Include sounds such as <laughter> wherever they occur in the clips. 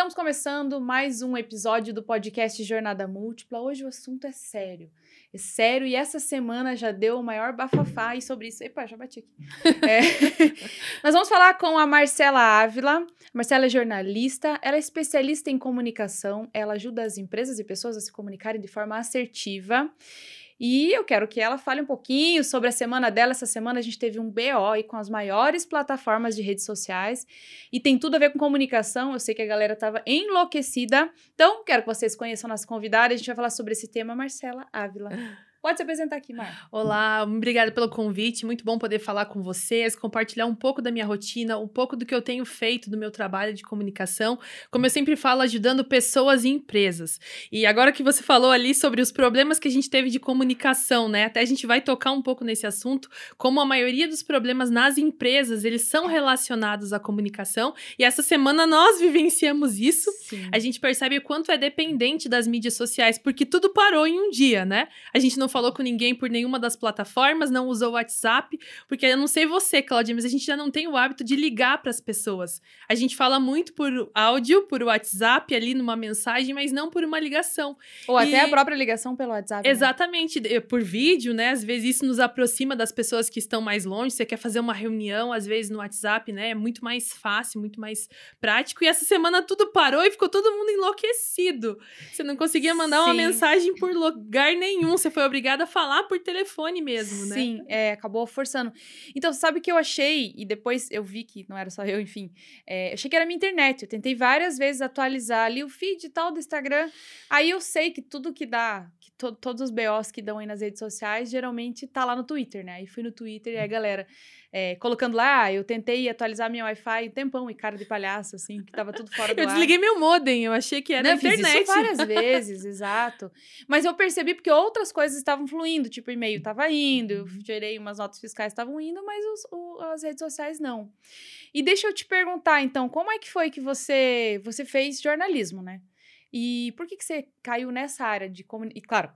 Estamos começando mais um episódio do podcast Jornada Múltipla. Hoje o assunto é sério. É sério e essa semana já deu o maior bafafá e sobre isso. Epa, já bati aqui. É. <laughs> Nós vamos falar com a Marcela Ávila. Marcela é jornalista, ela é especialista em comunicação, ela ajuda as empresas e pessoas a se comunicarem de forma assertiva. E eu quero que ela fale um pouquinho sobre a semana dela. Essa semana a gente teve um BO aí com as maiores plataformas de redes sociais e tem tudo a ver com comunicação. Eu sei que a galera estava enlouquecida. Então, quero que vocês conheçam a nossa convidada. A gente vai falar sobre esse tema, Marcela Ávila. <laughs> Pode se apresentar aqui, Mar. Olá, obrigada pelo convite. Muito bom poder falar com vocês, compartilhar um pouco da minha rotina, um pouco do que eu tenho feito do meu trabalho de comunicação. Como eu sempre falo, ajudando pessoas e empresas. E agora que você falou ali sobre os problemas que a gente teve de comunicação, né? Até a gente vai tocar um pouco nesse assunto, como a maioria dos problemas nas empresas, eles são relacionados à comunicação. E essa semana nós vivenciamos isso. Sim. A gente percebe o quanto é dependente das mídias sociais, porque tudo parou em um dia, né? A gente não falou com ninguém por nenhuma das plataformas, não usou o WhatsApp, porque eu não sei você, Claudia, mas a gente já não tem o hábito de ligar para as pessoas. A gente fala muito por áudio, por WhatsApp, ali numa mensagem, mas não por uma ligação. Ou e... até a própria ligação pelo WhatsApp. Né? Exatamente, né? por vídeo, né? Às vezes isso nos aproxima das pessoas que estão mais longe. Você quer fazer uma reunião, às vezes no WhatsApp, né? É muito mais fácil, muito mais prático. E essa semana tudo parou e ficou todo mundo enlouquecido. Você não conseguia mandar Sim. uma mensagem por lugar nenhum. Você foi obrigado obrigada a falar por telefone mesmo, né? Sim, é, acabou forçando. Então, sabe o que eu achei? E depois eu vi que não era só eu, enfim. É, eu achei que era minha internet. Eu tentei várias vezes atualizar ali o feed e tal do Instagram. Aí eu sei que tudo que dá, que to todos os BOs que dão aí nas redes sociais, geralmente tá lá no Twitter, né? Aí fui no Twitter e aí, galera é, colocando lá, ah, eu tentei atualizar minha Wi-Fi um tempão e cara de palhaço, assim, que tava tudo fora <laughs> do eu ar. Eu desliguei meu modem, eu achei que era Não, internet. Fiz isso várias <laughs> vezes, exato. Mas eu percebi porque outras coisas estavam fluindo, tipo, e-mail tava indo, eu uhum. gerei umas notas fiscais estavam indo, mas os, o, as redes sociais não. E deixa eu te perguntar, então, como é que foi que você, você fez jornalismo, né? E por que, que você caiu nessa área de comunicação? E claro,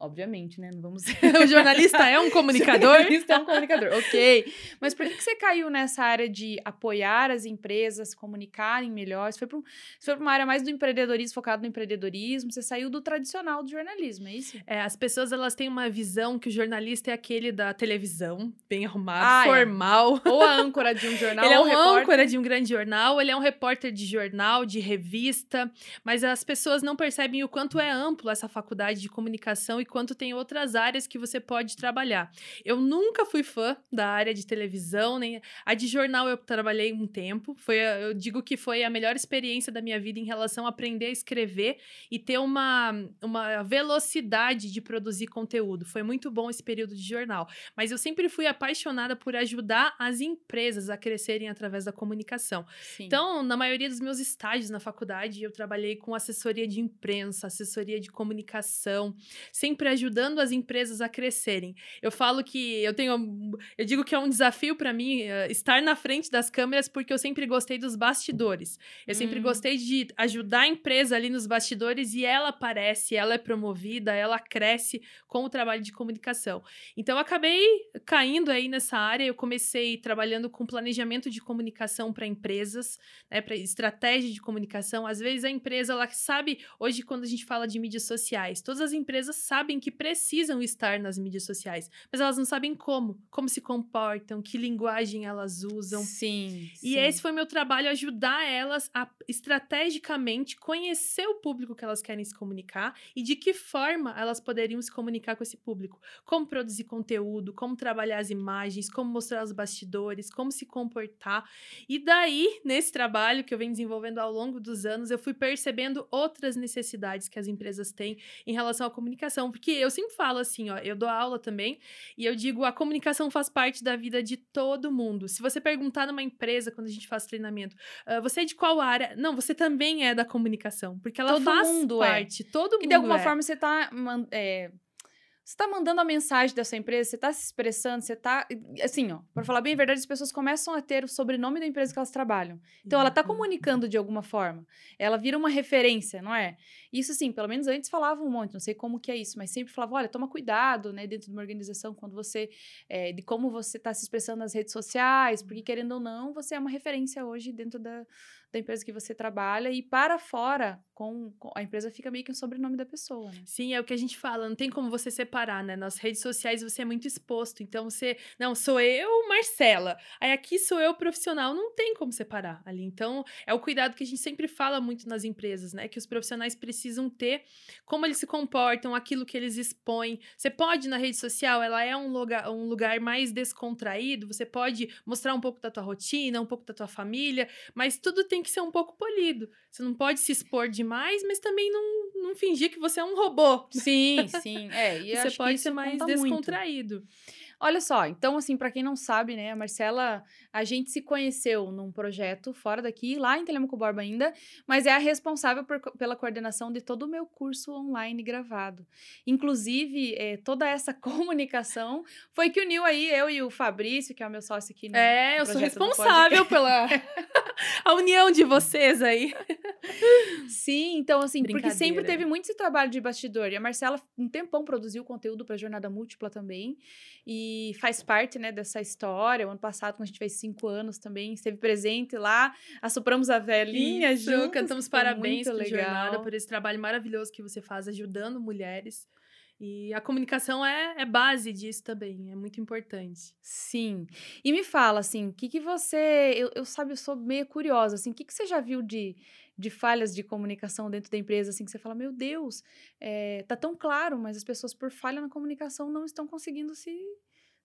Obviamente, né? Não vamos. <laughs> <laughs> o jornalista é um comunicador? o jornalista é um comunicador, ok. <laughs> Mas por que, que você caiu nessa área de apoiar as empresas, comunicarem melhor? Você foi para uma área mais do empreendedorismo, focado no empreendedorismo, você saiu do tradicional do jornalismo, é isso? É, as pessoas elas têm uma visão que o jornalista é aquele da televisão, bem arrumado, ah, é. formal. É. Ou a âncora de um jornal. ele é um repórter. âncora de um grande jornal, ele é um repórter de jornal, de revista, mas as pessoas não percebem o quanto é amplo essa faculdade de comunicação e quanto tem outras áreas que você pode trabalhar. Eu nunca fui fã da área de televisão, nem a de jornal eu trabalhei um tempo. Foi, eu digo que foi a melhor experiência da minha vida em relação a aprender a escrever e ter uma, uma velocidade de produzir conteúdo. Foi muito bom esse período de jornal. Mas eu sempre fui apaixonada por ajudar as empresas a crescerem através da comunicação. Sim. Então, na maioria dos meus estágios na faculdade, eu trabalhei com assessoria de imprensa, assessoria de comunicação, sempre sempre ajudando as empresas a crescerem. Eu falo que eu tenho, eu digo que é um desafio para mim uh, estar na frente das câmeras porque eu sempre gostei dos bastidores. Eu hum. sempre gostei de ajudar a empresa ali nos bastidores e ela aparece, ela é promovida, ela cresce com o trabalho de comunicação. Então eu acabei caindo aí nessa área. Eu comecei trabalhando com planejamento de comunicação para empresas, né, para estratégia de comunicação. Às vezes a empresa ela sabe hoje quando a gente fala de mídias sociais, todas as empresas sabem sabem que precisam estar nas mídias sociais, mas elas não sabem como, como se comportam, que linguagem elas usam. Sim. E sim. esse foi meu trabalho ajudar elas a estrategicamente conhecer o público que elas querem se comunicar e de que forma elas poderiam se comunicar com esse público. Como produzir conteúdo, como trabalhar as imagens, como mostrar os bastidores, como se comportar. E daí, nesse trabalho que eu venho desenvolvendo ao longo dos anos, eu fui percebendo outras necessidades que as empresas têm em relação à comunicação, porque eu sempre falo assim, ó, eu dou aula também, e eu digo, a comunicação faz parte da vida de todo mundo. Se você perguntar numa empresa, quando a gente faz treinamento, uh, você é de qual área? Não, você também é da comunicação, porque ela todo faz mundo é. parte, é. todo mundo E de alguma é. forma você tá... É você tá mandando a mensagem dessa empresa, você tá se expressando, você tá. Assim, ó, pra falar bem a verdade, as pessoas começam a ter o sobrenome da empresa que elas trabalham. Então, ela tá uhum. comunicando de alguma forma. Ela vira uma referência, não é? Isso, assim, pelo menos antes falavam um monte, não sei como que é isso, mas sempre falavam: olha, toma cuidado, né, dentro de uma organização, quando você. É, de como você tá se expressando nas redes sociais, porque querendo ou não, você é uma referência hoje dentro da, da empresa que você trabalha e para fora com, com, a empresa fica meio que um sobrenome da pessoa. Né? Sim, é o que a gente fala, não tem como você separar, né? Nas redes sociais você é muito exposto, então você, não, sou eu, Marcela. Aí aqui sou eu profissional, não tem como separar ali. Então, é o cuidado que a gente sempre fala muito nas empresas, né? Que os profissionais precisam ter como eles se comportam, aquilo que eles expõem. Você pode na rede social, ela é um lugar, um lugar mais descontraído, você pode mostrar um pouco da tua rotina, um pouco da tua família, mas tudo tem que ser um pouco polido. Você não pode se expor demais, mas também não, não fingir que você é um robô. Sim, <laughs> sim. É, e você pode ser mais descontraído. Muito. Olha só, então, assim, para quem não sabe, né, a Marcela, a gente se conheceu num projeto fora daqui, lá em Telemaco Borba ainda, mas é a responsável por, pela coordenação de todo o meu curso online gravado. Inclusive, é, toda essa <laughs> comunicação foi que uniu aí eu e o Fabrício, que é o meu sócio aqui no É, eu sou responsável pela <laughs> <laughs> a união de vocês aí. Sim, então, assim, porque sempre teve muito esse trabalho de bastidor. E a Marcela, um tempão, produziu conteúdo para Jornada Múltipla também. E faz parte, né, dessa história. O ano passado, quando a gente fez cinco anos também, esteve presente lá. Assopramos a velhinha Isso, juntos. Cantamos parabéns para Jornada por esse trabalho maravilhoso que você faz ajudando mulheres. E a comunicação é, é base disso também, é muito importante. Sim. E me fala, assim, o que, que você. Eu, eu sabe, eu sou meio curiosa, assim, o que, que você já viu de, de falhas de comunicação dentro da empresa, assim, que você fala, meu Deus, é, tá tão claro, mas as pessoas, por falha na comunicação, não estão conseguindo se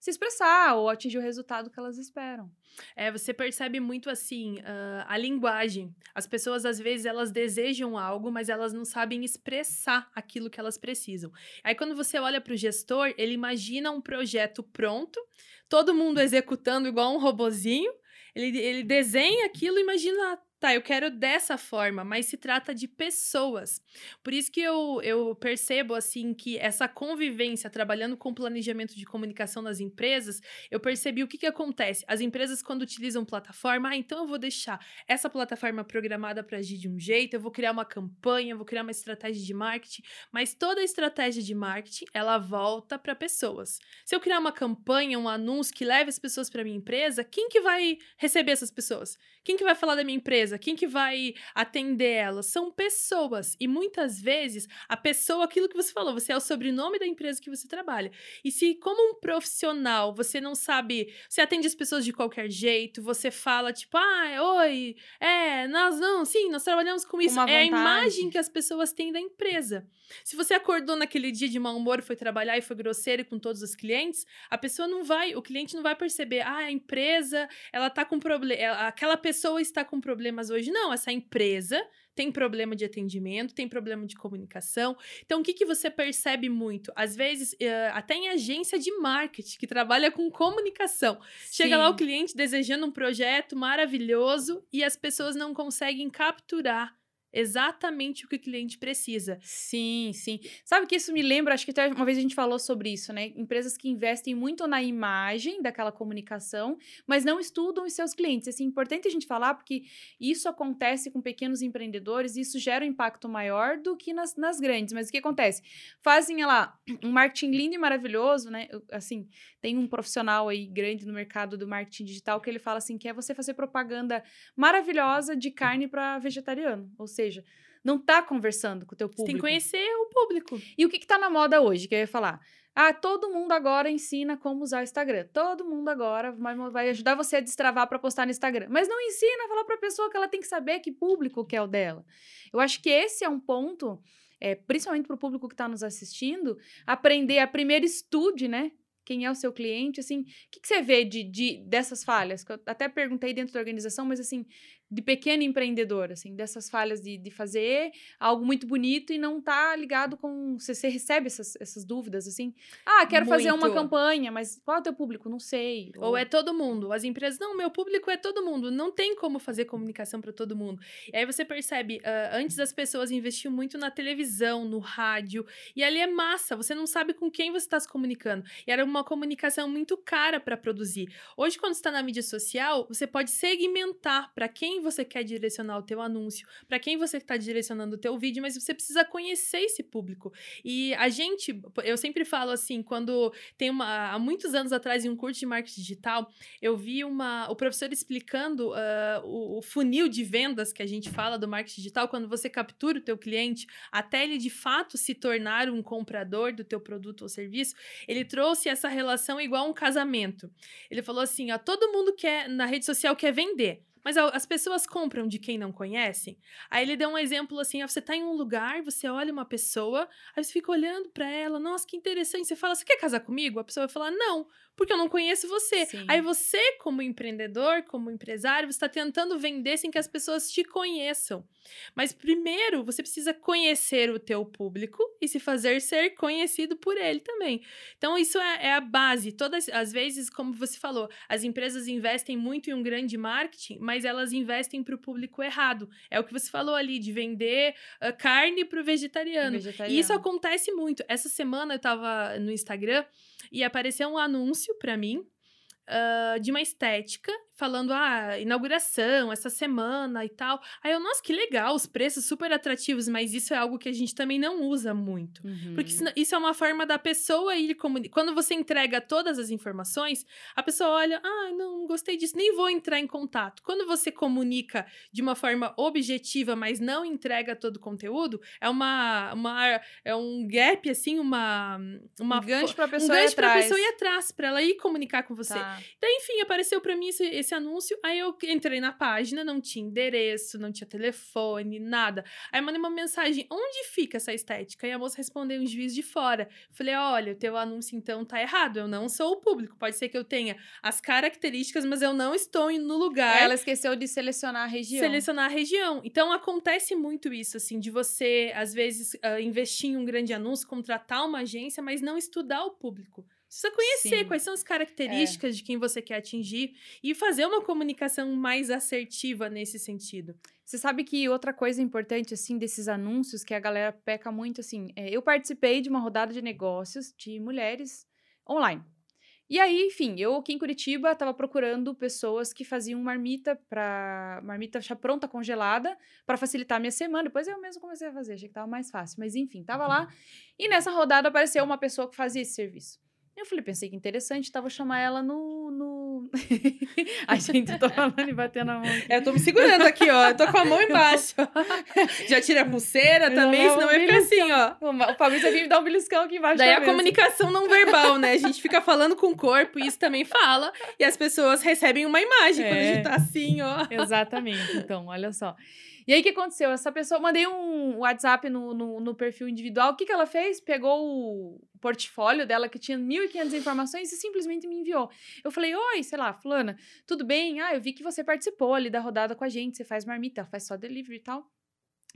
se expressar ou atingir o resultado que elas esperam. É, você percebe muito assim uh, a linguagem. As pessoas às vezes elas desejam algo, mas elas não sabem expressar aquilo que elas precisam. Aí quando você olha para o gestor, ele imagina um projeto pronto, todo mundo executando igual um robozinho. Ele, ele desenha aquilo, imagina tá, eu quero dessa forma, mas se trata de pessoas. Por isso que eu, eu percebo, assim, que essa convivência, trabalhando com planejamento de comunicação nas empresas, eu percebi o que que acontece. As empresas, quando utilizam plataforma, ah, então eu vou deixar essa plataforma programada para agir de um jeito, eu vou criar uma campanha, vou criar uma estratégia de marketing, mas toda estratégia de marketing, ela volta para pessoas. Se eu criar uma campanha, um anúncio que leve as pessoas para minha empresa, quem que vai receber essas pessoas? Quem que vai falar da minha empresa? Empresa, quem que vai atender ela? São pessoas. E muitas vezes a pessoa, aquilo que você falou, você é o sobrenome da empresa que você trabalha. E se, como um profissional, você não sabe, você atende as pessoas de qualquer jeito, você fala tipo, ah, oi, é, nós não, sim, nós trabalhamos com isso. é a imagem que as pessoas têm da empresa. Se você acordou naquele dia de mau humor, foi trabalhar e foi grosseiro com todos os clientes, a pessoa não vai, o cliente não vai perceber, ah, a empresa, ela tá com problema, aquela pessoa está com problemas hoje. Não, essa empresa tem problema de atendimento, tem problema de comunicação. Então, o que, que você percebe muito? Às vezes, uh, até em agência de marketing, que trabalha com comunicação. Sim. Chega lá o cliente desejando um projeto maravilhoso e as pessoas não conseguem capturar exatamente o que o cliente precisa. Sim, sim. Sabe que isso me lembra, acho que até uma vez a gente falou sobre isso, né? Empresas que investem muito na imagem daquela comunicação, mas não estudam os seus clientes. Assim, é importante a gente falar porque isso acontece com pequenos empreendedores e isso gera um impacto maior do que nas, nas grandes. Mas o que acontece? Fazem lá um marketing lindo e maravilhoso, né? Assim, tem um profissional aí grande no mercado do marketing digital que ele fala assim que é você fazer propaganda maravilhosa de carne para vegetariano, ou seja, seja, não tá conversando com o teu público. Você tem que conhecer o público. E o que, que tá na moda hoje, que eu ia falar? Ah, todo mundo agora ensina como usar o Instagram. Todo mundo agora vai, vai ajudar você a destravar para postar no Instagram. Mas não ensina a falar para a pessoa que ela tem que saber que público que é o dela. Eu acho que esse é um ponto, é, principalmente para o público que está nos assistindo, aprender a primeiro estude, né? quem é o seu cliente, assim, o que, que, você vê de, de dessas falhas? Que eu até perguntei dentro da organização, mas assim, de pequeno empreendedor, assim, dessas falhas de, de fazer algo muito bonito e não tá ligado com. Você, você recebe essas, essas dúvidas, assim? Ah, quero muito. fazer uma campanha, mas qual é o teu público? Não sei. Ou... Ou é todo mundo. As empresas, não, meu público é todo mundo. Não tem como fazer comunicação para todo mundo. E aí você percebe, uh, antes as pessoas investiam muito na televisão, no rádio, e ali é massa, você não sabe com quem você está se comunicando. E era uma comunicação muito cara para produzir. Hoje, quando está na mídia social, você pode segmentar para quem você quer direcionar o teu anúncio, para quem você está direcionando o teu vídeo, mas você precisa conhecer esse público. E a gente, eu sempre falo assim, quando tem uma há muitos anos atrás em um curso de marketing digital, eu vi uma o professor explicando uh, o, o funil de vendas que a gente fala do marketing digital, quando você captura o teu cliente até ele de fato se tornar um comprador do teu produto ou serviço, ele trouxe essa relação igual a um casamento. Ele falou assim, ó, todo mundo quer na rede social quer vender. Mas as pessoas compram de quem não conhecem. Aí ele deu um exemplo assim: você tá em um lugar, você olha uma pessoa, aí você fica olhando para ela, nossa, que interessante. Você fala, você quer casar comigo? A pessoa vai falar, não porque eu não conheço você. Sim. Aí você, como empreendedor, como empresário, você está tentando vender sem que as pessoas te conheçam. Mas primeiro, você precisa conhecer o teu público e se fazer ser conhecido por ele também. Então, isso é, é a base. Todas as vezes, como você falou, as empresas investem muito em um grande marketing, mas elas investem para o público errado. É o que você falou ali, de vender uh, carne para o vegetariano. E isso acontece muito. Essa semana eu estava no Instagram e apareceu um anúncio para mim uh, de uma estética falando, ah, inauguração, essa semana e tal. Aí eu, nossa, que legal, os preços super atrativos, mas isso é algo que a gente também não usa muito. Uhum. Porque isso é uma forma da pessoa ir comunicar. Quando você entrega todas as informações, a pessoa olha, ah, não, gostei disso, nem vou entrar em contato. Quando você comunica de uma forma objetiva, mas não entrega todo o conteúdo, é uma, uma é um gap, assim, uma. uma um gancho pra pessoa um gancho ir atrás. pra pessoa ir atrás, pra ela ir comunicar com você. Tá. Então, enfim, apareceu para mim esse esse anúncio, aí eu entrei na página, não tinha endereço, não tinha telefone, nada. Aí eu mandei uma mensagem, onde fica essa estética? E a moça respondeu um juiz de fora. Falei, olha, o teu anúncio então tá errado, eu não sou o público. Pode ser que eu tenha as características, mas eu não estou no lugar. Ela esqueceu de selecionar a região. Selecionar a região. Então acontece muito isso, assim, de você, às vezes, uh, investir em um grande anúncio, contratar uma agência, mas não estudar o público. Precisa conhecer Sim. quais são as características é. de quem você quer atingir e fazer uma comunicação mais assertiva nesse sentido. Você sabe que outra coisa importante, assim, desses anúncios que a galera peca muito, assim, é, eu participei de uma rodada de negócios de mulheres online. E aí, enfim, eu aqui em Curitiba estava procurando pessoas que faziam marmita para marmita já pronta congelada para facilitar a minha semana. Depois eu mesmo comecei a fazer, achei que tava mais fácil, mas enfim, tava lá. Uhum. E nessa rodada apareceu uma pessoa que fazia esse serviço. Eu falei, pensei que interessante, então vou chamar ela no. no... <laughs> a gente, tô falando e batendo a mão. Aqui. É, eu tô me segurando aqui, ó. Eu tô com a mão <laughs> embaixo. <laughs> Já tira a pulseira também, senão vai ficar assim, ó. O Fabrício aqui me dá um beliscão aqui embaixo. Daí a comunicação não verbal, né? A gente fica falando com o corpo e isso também fala. E as pessoas recebem uma imagem é. quando a gente tá assim, ó. Exatamente. Então, olha só. E aí, o que aconteceu? Essa pessoa, mandei um WhatsApp no, no, no perfil individual. O que, que ela fez? Pegou o portfólio dela, que tinha 1.500 informações, e simplesmente me enviou. Eu falei, oi, sei lá, fulana, tudo bem? Ah, eu vi que você participou ali da rodada com a gente, você faz marmita, faz só delivery e tal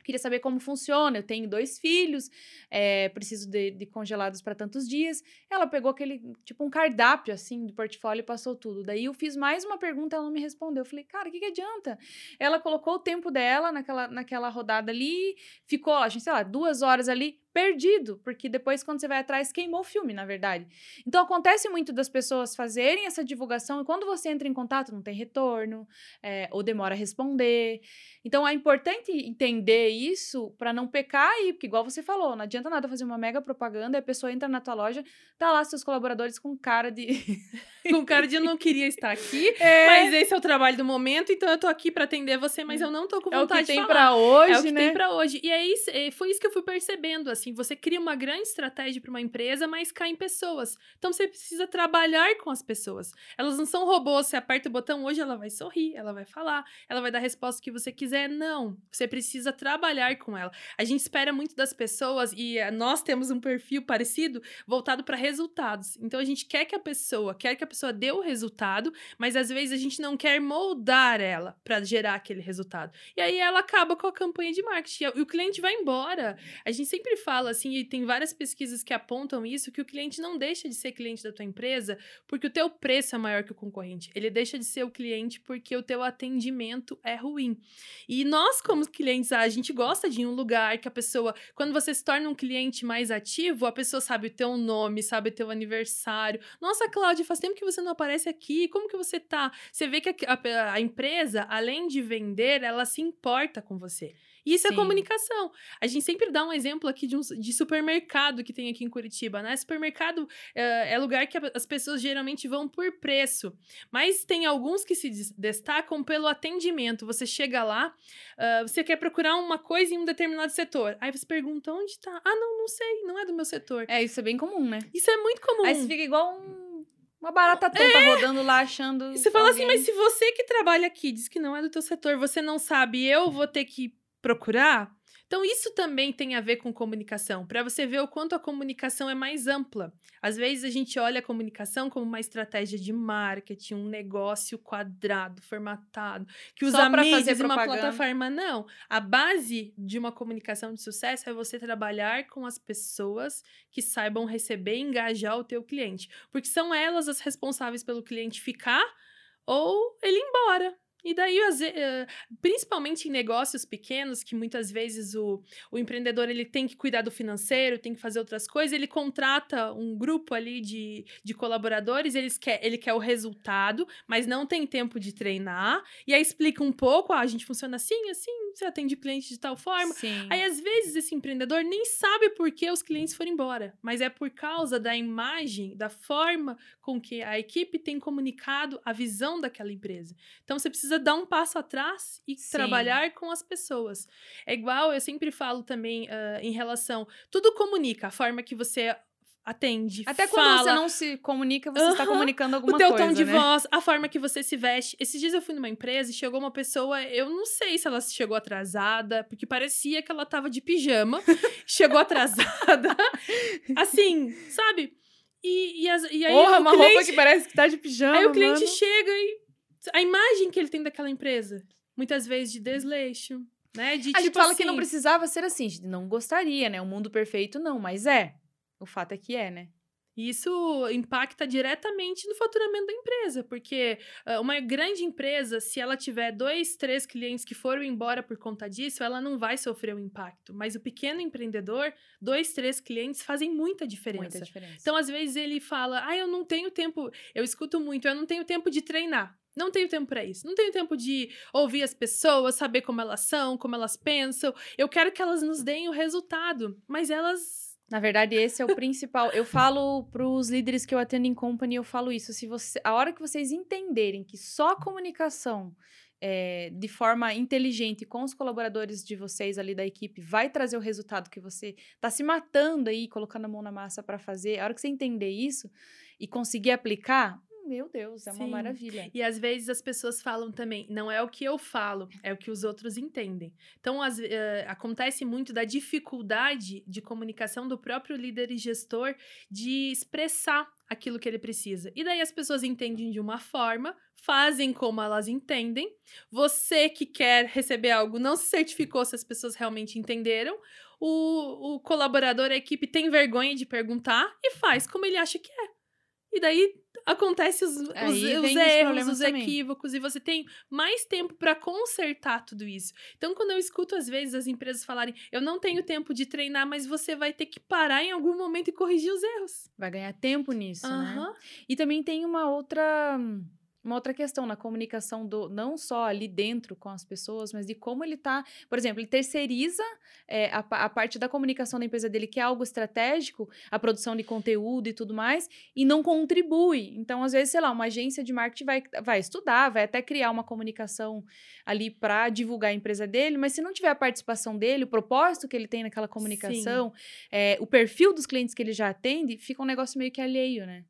queria saber como funciona. Eu tenho dois filhos, é, preciso de, de congelados para tantos dias. Ela pegou aquele, tipo, um cardápio, assim, do portfólio e passou tudo. Daí eu fiz mais uma pergunta, ela não me respondeu. Eu falei, cara, o que, que adianta? Ela colocou o tempo dela naquela, naquela rodada ali, ficou, a gente, sei lá, duas horas ali, perdido, porque depois, quando você vai atrás, queimou o filme, na verdade. Então, acontece muito das pessoas fazerem essa divulgação e quando você entra em contato, não tem retorno, é, ou demora a responder. Então, é importante entender isso para não pecar aí, porque, igual você falou, não adianta nada fazer uma mega propaganda e a pessoa entra na tua loja, tá lá seus colaboradores com cara de. <laughs> com cara de eu não queria estar aqui, <laughs> é. mas esse é o trabalho do momento, então eu tô aqui para atender você, mas eu não tô com vontade de. É o que tem para hoje, É o que né? tem para hoje. E aí, é foi isso que eu fui percebendo, assim, você cria uma grande estratégia para uma empresa, mas cai em pessoas. Então você precisa trabalhar com as pessoas. Elas não são robôs, você aperta o botão hoje, ela vai sorrir, ela vai falar, ela vai dar a resposta que você quiser. Não, você precisa trabalhar com ela. A gente espera muito das pessoas e eh, nós temos um perfil parecido voltado para resultados. Então a gente quer que a pessoa, quer que a pessoa dê o resultado, mas às vezes a gente não quer moldar ela para gerar aquele resultado. E aí ela acaba com a campanha de marketing e o cliente vai embora. A gente sempre fala falo assim, e tem várias pesquisas que apontam isso, que o cliente não deixa de ser cliente da tua empresa porque o teu preço é maior que o concorrente. Ele deixa de ser o cliente porque o teu atendimento é ruim. E nós, como clientes, a gente gosta de ir em um lugar que a pessoa, quando você se torna um cliente mais ativo, a pessoa sabe o teu nome, sabe o teu aniversário. Nossa, Cláudia, faz tempo que você não aparece aqui. Como que você tá? Você vê que a, a, a empresa, além de vender, ela se importa com você. Isso é Sim. é comunicação. A gente sempre dá um exemplo aqui de, um, de supermercado que tem aqui em Curitiba, né? Supermercado é, é lugar que as pessoas geralmente vão por preço, mas tem alguns que se destacam pelo atendimento. Você chega lá, uh, você quer procurar uma coisa em um determinado setor, aí você pergunta onde tá? Ah, não, não sei, não é do meu setor. É, isso é bem comum, né? Isso é muito comum. Aí você fica igual um uma barata tonta é. rodando lá achando. E você fala alguém... assim, mas se você que trabalha aqui diz que não é do teu setor, você não sabe, eu vou ter que procurar. Então, isso também tem a ver com comunicação, para você ver o quanto a comunicação é mais ampla. Às vezes a gente olha a comunicação como uma estratégia de marketing, um negócio quadrado, formatado, que usa Só mídias uma plataforma. Não. A base de uma comunicação de sucesso é você trabalhar com as pessoas que saibam receber e engajar o teu cliente. Porque são elas as responsáveis pelo cliente ficar ou ele ir embora. E daí, eh, principalmente em negócios pequenos, que muitas vezes o, o empreendedor ele tem que cuidar do financeiro, tem que fazer outras coisas, ele contrata um grupo ali de, de colaboradores, eles quer, ele quer o resultado, mas não tem tempo de treinar, e aí explica um pouco, ah, a gente funciona assim, assim, você atende cliente de tal forma. Sim. Aí, às vezes, esse empreendedor nem sabe por que os clientes foram embora, mas é por causa da imagem, da forma com que a equipe tem comunicado a visão daquela empresa. Então, você precisa precisa dar um passo atrás e Sim. trabalhar com as pessoas. É igual, eu sempre falo também uh, em relação. Tudo comunica, a forma que você atende. Até quando fala. você não se comunica, você está comunicando alguma coisa. O teu coisa, tom de né? voz, a forma que você se veste. Esses dias eu fui numa empresa e chegou uma pessoa, eu não sei se ela chegou atrasada, porque parecia que ela tava de pijama, <laughs> chegou atrasada. <laughs> assim, sabe? E, e, as, e aí. Porra, uma cliente, roupa que parece que tá de pijama. Aí o cliente mano. chega e a imagem que ele tem daquela empresa. Muitas vezes de desleixo, né? De, a tipo gente fala assim, que não precisava ser assim, a gente não gostaria, né? O mundo perfeito não, mas é. O fato é que é, né? Isso impacta diretamente no faturamento da empresa, porque uh, uma grande empresa, se ela tiver dois, três clientes que foram embora por conta disso, ela não vai sofrer o impacto. Mas o pequeno empreendedor, dois, três clientes fazem muita diferença. Muita diferença. Então, às vezes, ele fala: Ah, eu não tenho tempo. Eu escuto muito, eu não tenho tempo de treinar. Não tenho tempo para isso. Não tenho tempo de ouvir as pessoas, saber como elas são, como elas pensam. Eu quero que elas nos deem o resultado, mas elas na verdade, esse é o principal. Eu falo para os líderes que eu atendo em company, eu falo isso. Se você, a hora que vocês entenderem que só a comunicação é, de forma inteligente com os colaboradores de vocês ali da equipe vai trazer o resultado que você está se matando aí, colocando a mão na massa para fazer. A hora que você entender isso e conseguir aplicar, meu Deus, é Sim. uma maravilha. E às vezes as pessoas falam também, não é o que eu falo, é o que os outros entendem. Então, as, uh, acontece muito da dificuldade de comunicação do próprio líder e gestor de expressar aquilo que ele precisa. E daí as pessoas entendem de uma forma, fazem como elas entendem. Você que quer receber algo não se certificou se as pessoas realmente entenderam. O, o colaborador, a equipe tem vergonha de perguntar e faz como ele acha que é. E daí acontece os, os, os erros, os equívocos, e você tem mais tempo para consertar tudo isso. Então, quando eu escuto, às vezes, as empresas falarem, eu não tenho tempo de treinar, mas você vai ter que parar em algum momento e corrigir os erros. Vai ganhar tempo nisso, uhum. né? E também tem uma outra uma outra questão na comunicação do não só ali dentro com as pessoas, mas de como ele está, por exemplo, ele terceiriza é, a, a, parte da comunicação da empresa dele, que é algo estratégico, a produção de conteúdo e tudo mais, e não contribui. Então, às vezes, sei lá, uma agência de marketing vai, vai estudar, vai até criar uma comunicação ali para divulgar a empresa dele, mas se não tiver a participação dele, o propósito que ele tem naquela comunicação, é, o perfil dos clientes que ele já atende, fica um negócio meio que alheio, né?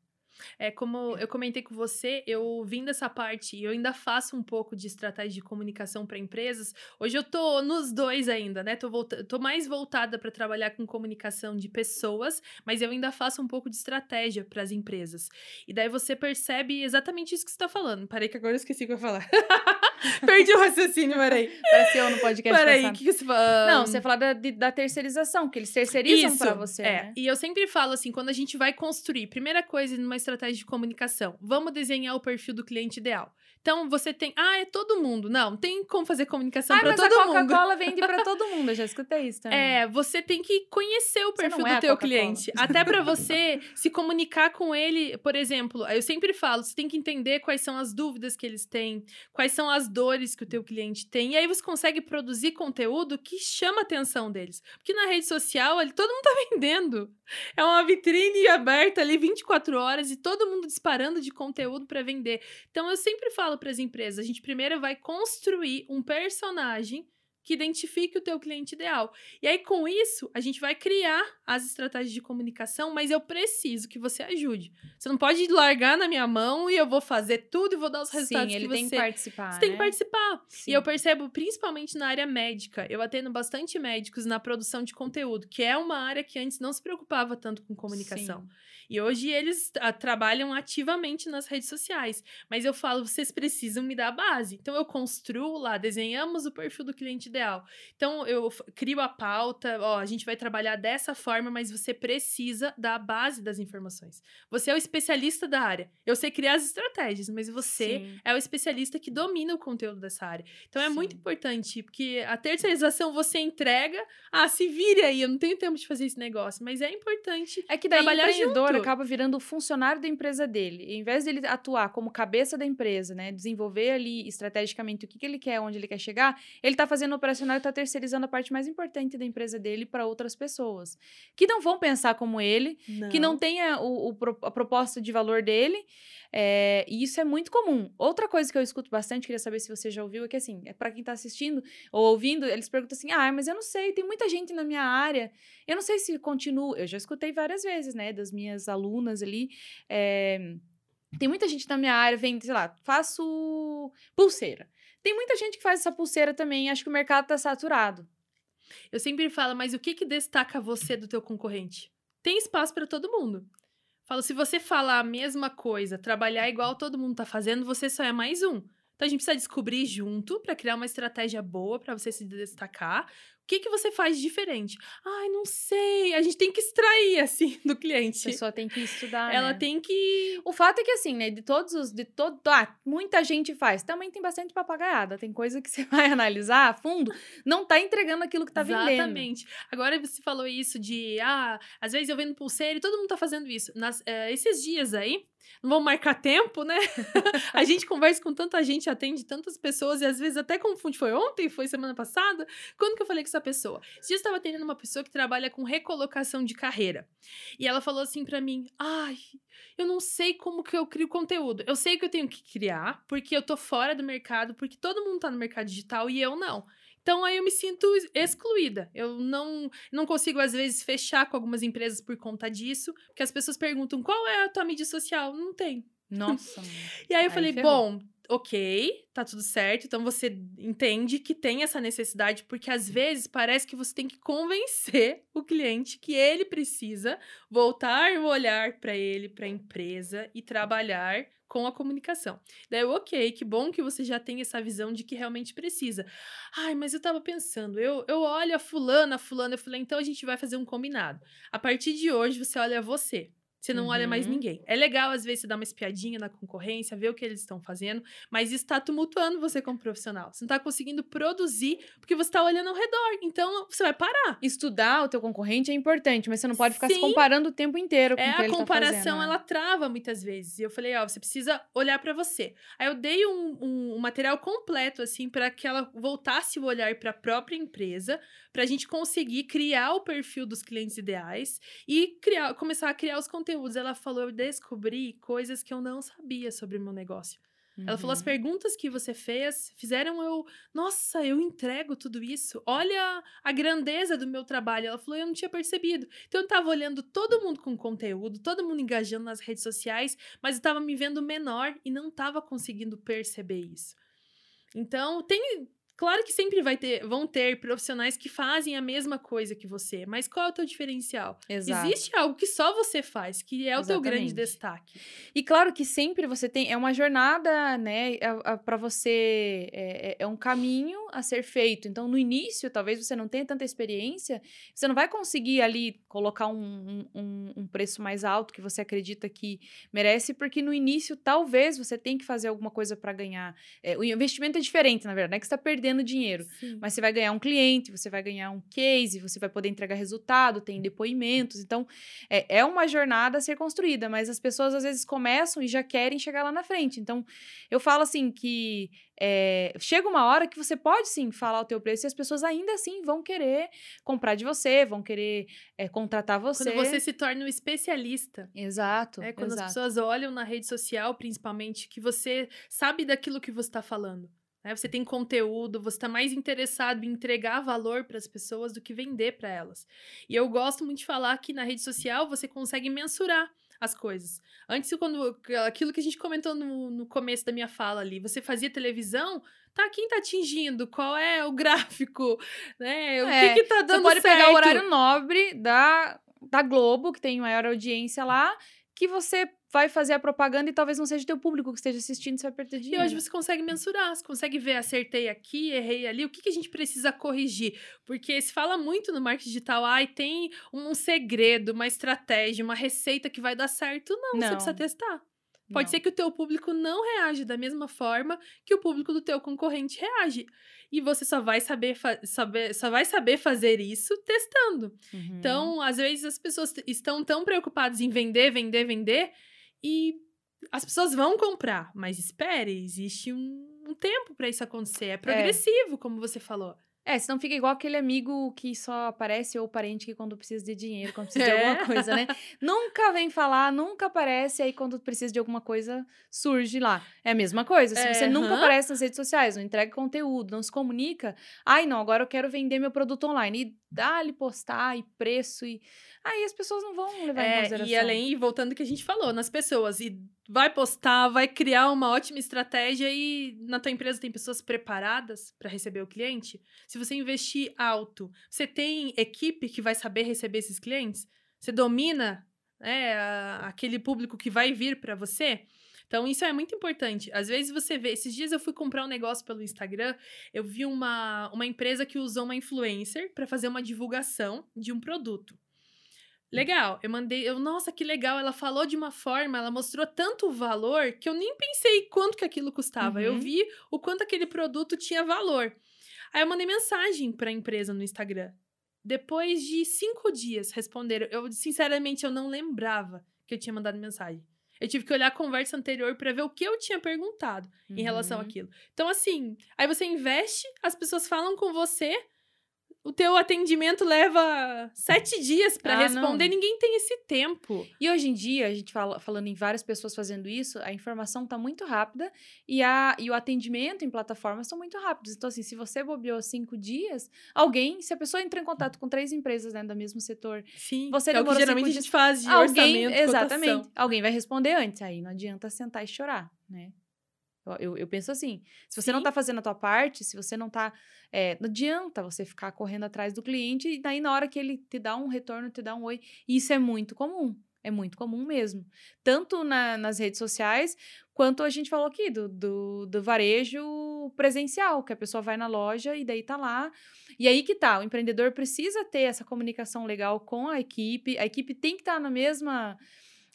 É como eu comentei com você, eu vim dessa parte e eu ainda faço um pouco de estratégia de comunicação para empresas. Hoje eu tô nos dois ainda, né? Tô, volta tô mais voltada para trabalhar com comunicação de pessoas, mas eu ainda faço um pouco de estratégia para as empresas. E daí você percebe exatamente isso que você está falando. Parei que agora eu esqueci o que eu ia falar. <laughs> <laughs> Perdi o raciocínio, peraí. Parece eu no podcast Peraí, o que, que você fala? Não, você fala da, da terceirização, que eles terceirizam pra você, é. né? E eu sempre falo assim, quando a gente vai construir, primeira coisa numa estratégia de comunicação, vamos desenhar o perfil do cliente ideal. Então, você tem, ah, é todo mundo. Não, tem como fazer comunicação Ah, para mas todo a mundo. Coca-Cola vende pra <laughs> todo mundo, eu já escutei isso também. É, você tem que conhecer o perfil é do a teu cliente. Até para você se comunicar com ele, por exemplo, eu sempre falo, você tem que entender quais são as dúvidas que eles têm, quais são as dores que o teu cliente tem, e aí você consegue produzir conteúdo que chama a atenção deles. Porque na rede social, ali, todo mundo tá <laughs> vendendo. É uma vitrine aberta ali 24 horas e todo mundo disparando de conteúdo para vender. Então eu sempre falo para as empresas, a gente primeiro vai construir um personagem que identifique o teu cliente ideal. E aí, com isso, a gente vai criar as estratégias de comunicação, mas eu preciso que você ajude. Você não pode largar na minha mão e eu vou fazer tudo e vou dar os resultados Sim, ele que tem você... que participar, Você tem né? que participar. Sim. E eu percebo, principalmente na área médica, eu atendo bastante médicos na produção de conteúdo, que é uma área que antes não se preocupava tanto com comunicação. Sim. E hoje eles ah, trabalham ativamente nas redes sociais. Mas eu falo, vocês precisam me dar a base. Então eu construo lá, desenhamos o perfil do cliente ideal. Então eu crio a pauta, ó, a gente vai trabalhar dessa forma, mas você precisa da base das informações. Você é o especialista da área. Eu sei criar as estratégias, mas você Sim. é o especialista que domina o conteúdo dessa área. Então é muito Sim. importante, porque a terceirização você entrega, ah, se vire aí, eu não tenho tempo de fazer esse negócio, mas é importante É que daí trabalhar empreendedor junto. Acaba virando o funcionário da empresa dele. Em vez dele atuar como cabeça da empresa, né? Desenvolver ali estrategicamente o que, que ele quer, onde ele quer chegar, ele tá fazendo operacional e tá terceirizando a parte mais importante da empresa dele para outras pessoas. Que não vão pensar como ele, que não tenha o, o a proposta de valor dele. é, e isso é muito comum. Outra coisa que eu escuto bastante, queria saber se você já ouviu, é que assim, é para quem tá assistindo ou ouvindo, eles perguntam assim: ah, mas eu não sei, tem muita gente na minha área, eu não sei se continuo. Eu já escutei várias vezes, né, das minhas alunas ali. é, tem muita gente na minha área, vem, sei lá, faço pulseira. Tem muita gente que faz essa pulseira também, acho que o mercado tá saturado. Eu sempre falo, mas o que que destaca você do teu concorrente? Tem espaço para todo mundo. Falo, se você falar a mesma coisa, trabalhar igual todo mundo tá fazendo, você só é mais um. Então a gente precisa descobrir junto para criar uma estratégia boa para você se destacar. O que que você faz diferente? Ai, não sei. A gente tem que extrair assim do A cliente. pessoa tem que estudar, Ela né? tem que O fato é que, assim, né, de todos os. De todo, ah, muita gente faz. Também tem bastante papagaiada. Tem coisa que <laughs> você vai analisar a fundo, não tá entregando aquilo que tá vendendo. Exatamente. Agora você falou isso de, ah, às vezes eu vendo pulseira e todo mundo tá fazendo isso. Nas, eh, esses dias aí, não vamos marcar tempo, né? <laughs> a gente conversa com tanta gente, atende tantas pessoas e às vezes até confunde. Foi ontem, foi semana passada? Quando que eu falei com essa pessoa? Eu estava atendendo uma pessoa que trabalha com recolocação de carreira. E ela falou assim pra mim: ai, eu não sei como que eu crio conteúdo. Eu sei que eu tenho que criar, porque eu tô fora do mercado, porque todo mundo tá no mercado digital e eu não. Então aí eu me sinto ex- excluída. Eu não, não consigo, às vezes, fechar com algumas empresas por conta disso, porque as pessoas perguntam qual é a tua mídia social? Não tem. Nossa. <laughs> E aí eu Aí falei, ferrou. bom, ok, tá tudo certo. Então você entende que tem essa necessidade, porque às vezes parece que você tem que convencer <laughs> o cliente que ele precisa voltar o olhar para ele, para a empresa e trabalhar com a comunicação. Daí eu, ok, que bom que você já tem essa visão de que realmente precisa. Ai, mas eu tava pensando, eu, eu olho a fulana, a fulana, eu falei, então a gente vai fazer um combinado. A partir de hoje, você olha você. Você não olha mais Uhum. ninguém. É legal, às vezes, você dar uma espiadinha na concorrência, ver o que eles estão fazendo, mas isso está tumultuando você como profissional. Você não está conseguindo produzir porque você está olhando ao redor. Então, você vai parar. Estudar o teu concorrente é importante, mas você não pode ficar se Sim. comparando o tempo inteiro com É, o que a ele comparação, tá fazendo, né? ela trava muitas vezes. E eu falei, ó, você precisa olhar para você. Aí eu dei um, um- um material completo, assim, para que ela voltasse o olhar para a própria empresa, para a gente conseguir criar o perfil dos clientes ideais e criar, começar a criar os conteúdos. Ela falou, eu descobri coisas que eu não sabia sobre o meu negócio. Ela falou: as Uhum. perguntas que você fez fizeram eu. Nossa, eu entrego tudo isso. Olha a grandeza do meu trabalho. Ela falou: eu não tinha percebido. Então eu tava olhando todo mundo com conteúdo, todo mundo engajando nas redes sociais, mas eu tava me vendo menor e não tava conseguindo perceber isso. Então, tem. Claro que sempre vai ter, vão ter profissionais que fazem a mesma coisa que você, mas qual é o teu diferencial? Exato. Existe algo que só você faz, que é o teu grande Exatamente. destaque. E claro que sempre você tem. É uma jornada, né? para você. É, é- é um caminho a ser feito. Então, no início, talvez você não tenha tanta experiência, você não vai conseguir ali colocar um, um- um, preço mais alto que você acredita que merece, porque no início, talvez você tenha que fazer alguma coisa para ganhar. É, o investimento é diferente, na verdade, não é que você está perdendo dinheiro. Sim. Mas você vai ganhar um cliente, você vai ganhar um case, você vai poder entregar resultado, tem depoimentos. Então, é, é uma jornada a ser construída, mas as pessoas às vezes começam e já querem chegar lá na frente. Então, eu falo assim que é, chega uma hora que você pode sim falar o teu preço e as pessoas ainda assim vão querer comprar de você, vão querer é, contratar você. Quando você se torna um especialista. Exato. É quando exato. as pessoas olham na rede social, principalmente, que você sabe daquilo que você está falando. Né? Você tem conteúdo, você está mais interessado em entregar valor para as pessoas do que vender para elas. E eu gosto muito de falar que na rede social você consegue mensurar as coisas. Antes, quando aquilo que a gente comentou no, no começo da minha fala ali, você fazia televisão, tá? Quem tá atingindo? Qual é o gráfico? <laughs> Né? O É, que, que tá dando Você pode certo? pegar o horário nobre da, da Globo, que tem maior audiência lá, que você vai fazer a propaganda e talvez não seja teu público que esteja assistindo, você vai perder E dinheiro. hoje você consegue mensurar, você consegue ver, acertei aqui, errei ali, o que, que a gente precisa corrigir? Porque se fala muito no marketing digital, ai, tem um segredo, uma estratégia, uma receita que vai dar certo. Não, você Não. precisa testar. Pode Não. ser que o teu público não reage da mesma forma que o público do teu concorrente reage. E você só vai saber, saber, só vai saber fazer isso testando. Uhum. Então, às vezes as pessoas estão tão preocupadas em vender, vender, vender, e as pessoas vão comprar. Mas espere, existe um, um tempo para isso acontecer. É progressivo, como você falou. É, senão fica igual aquele amigo que só aparece ou parente que quando precisa de dinheiro, quando precisa de É. alguma coisa, né? <laughs> nunca vem falar, nunca aparece, aí quando precisa de alguma coisa, surge lá. É a mesma coisa. Se É, você nunca aham. aparece nas redes sociais, não entrega conteúdo, não se comunica, ai não, agora eu quero vender meu produto online. E dá-lhe postar, e preço, e. Aí as pessoas não vão levar em É, consideração. e além, e voltando ao que a gente falou, nas pessoas. E vai postar, vai criar uma ótima estratégia e na tua empresa tem pessoas preparadas para receber o cliente. Se você investir alto, você tem equipe que vai saber receber esses clientes? Você domina né, a- aquele público que vai vir para você? Então, isso é muito importante. Às vezes você vê. Esses dias eu fui comprar um negócio pelo Instagram, eu vi uma, uma empresa que usou uma influencer para fazer uma divulgação de um produto. Legal, eu mandei, eu, nossa, que legal, ela falou de uma forma, ela mostrou tanto valor que eu nem pensei quanto que aquilo custava. Eu Uhum. vi o quanto aquele produto tinha valor. Aí eu mandei mensagem para a empresa no Instagram. Depois de cinco dias responderam. Eu, sinceramente, eu não lembrava que eu tinha mandado mensagem. Eu tive que olhar a conversa anterior para ver o que eu tinha perguntado em relação Uhum. àquilo. Então, assim, aí você investe, as pessoas falam com você, o teu atendimento leva sete dias para Ah, responder, não. ninguém tem esse tempo. E hoje em dia, a gente fala, falando em várias pessoas fazendo isso, a informação está muito rápida e, a, e o atendimento em plataformas estão muito rápidos. Então, assim, se você bobeou cinco dias, alguém, se a pessoa entra em contato com três empresas né, do mesmo setor, Sim, Você é o que demorou geralmente a cinco gente faz de alguém, orçamento, exatamente, cotação. alguém vai responder antes. Aí não adianta sentar e chorar, né? Eu, eu, penso assim, se você não Sim. tá fazendo a tua parte, se você não tá, é, não adianta você ficar correndo atrás do cliente e daí na hora que ele te dá um retorno, te dá um oi, isso é muito comum. É muito comum mesmo. Tanto na- nas redes sociais, quanto a gente falou aqui do, do, do varejo presencial, que a pessoa vai na loja e daí tá lá. E aí que tá, o empreendedor precisa ter essa comunicação legal com a equipe, a equipe tem que estar na mesma.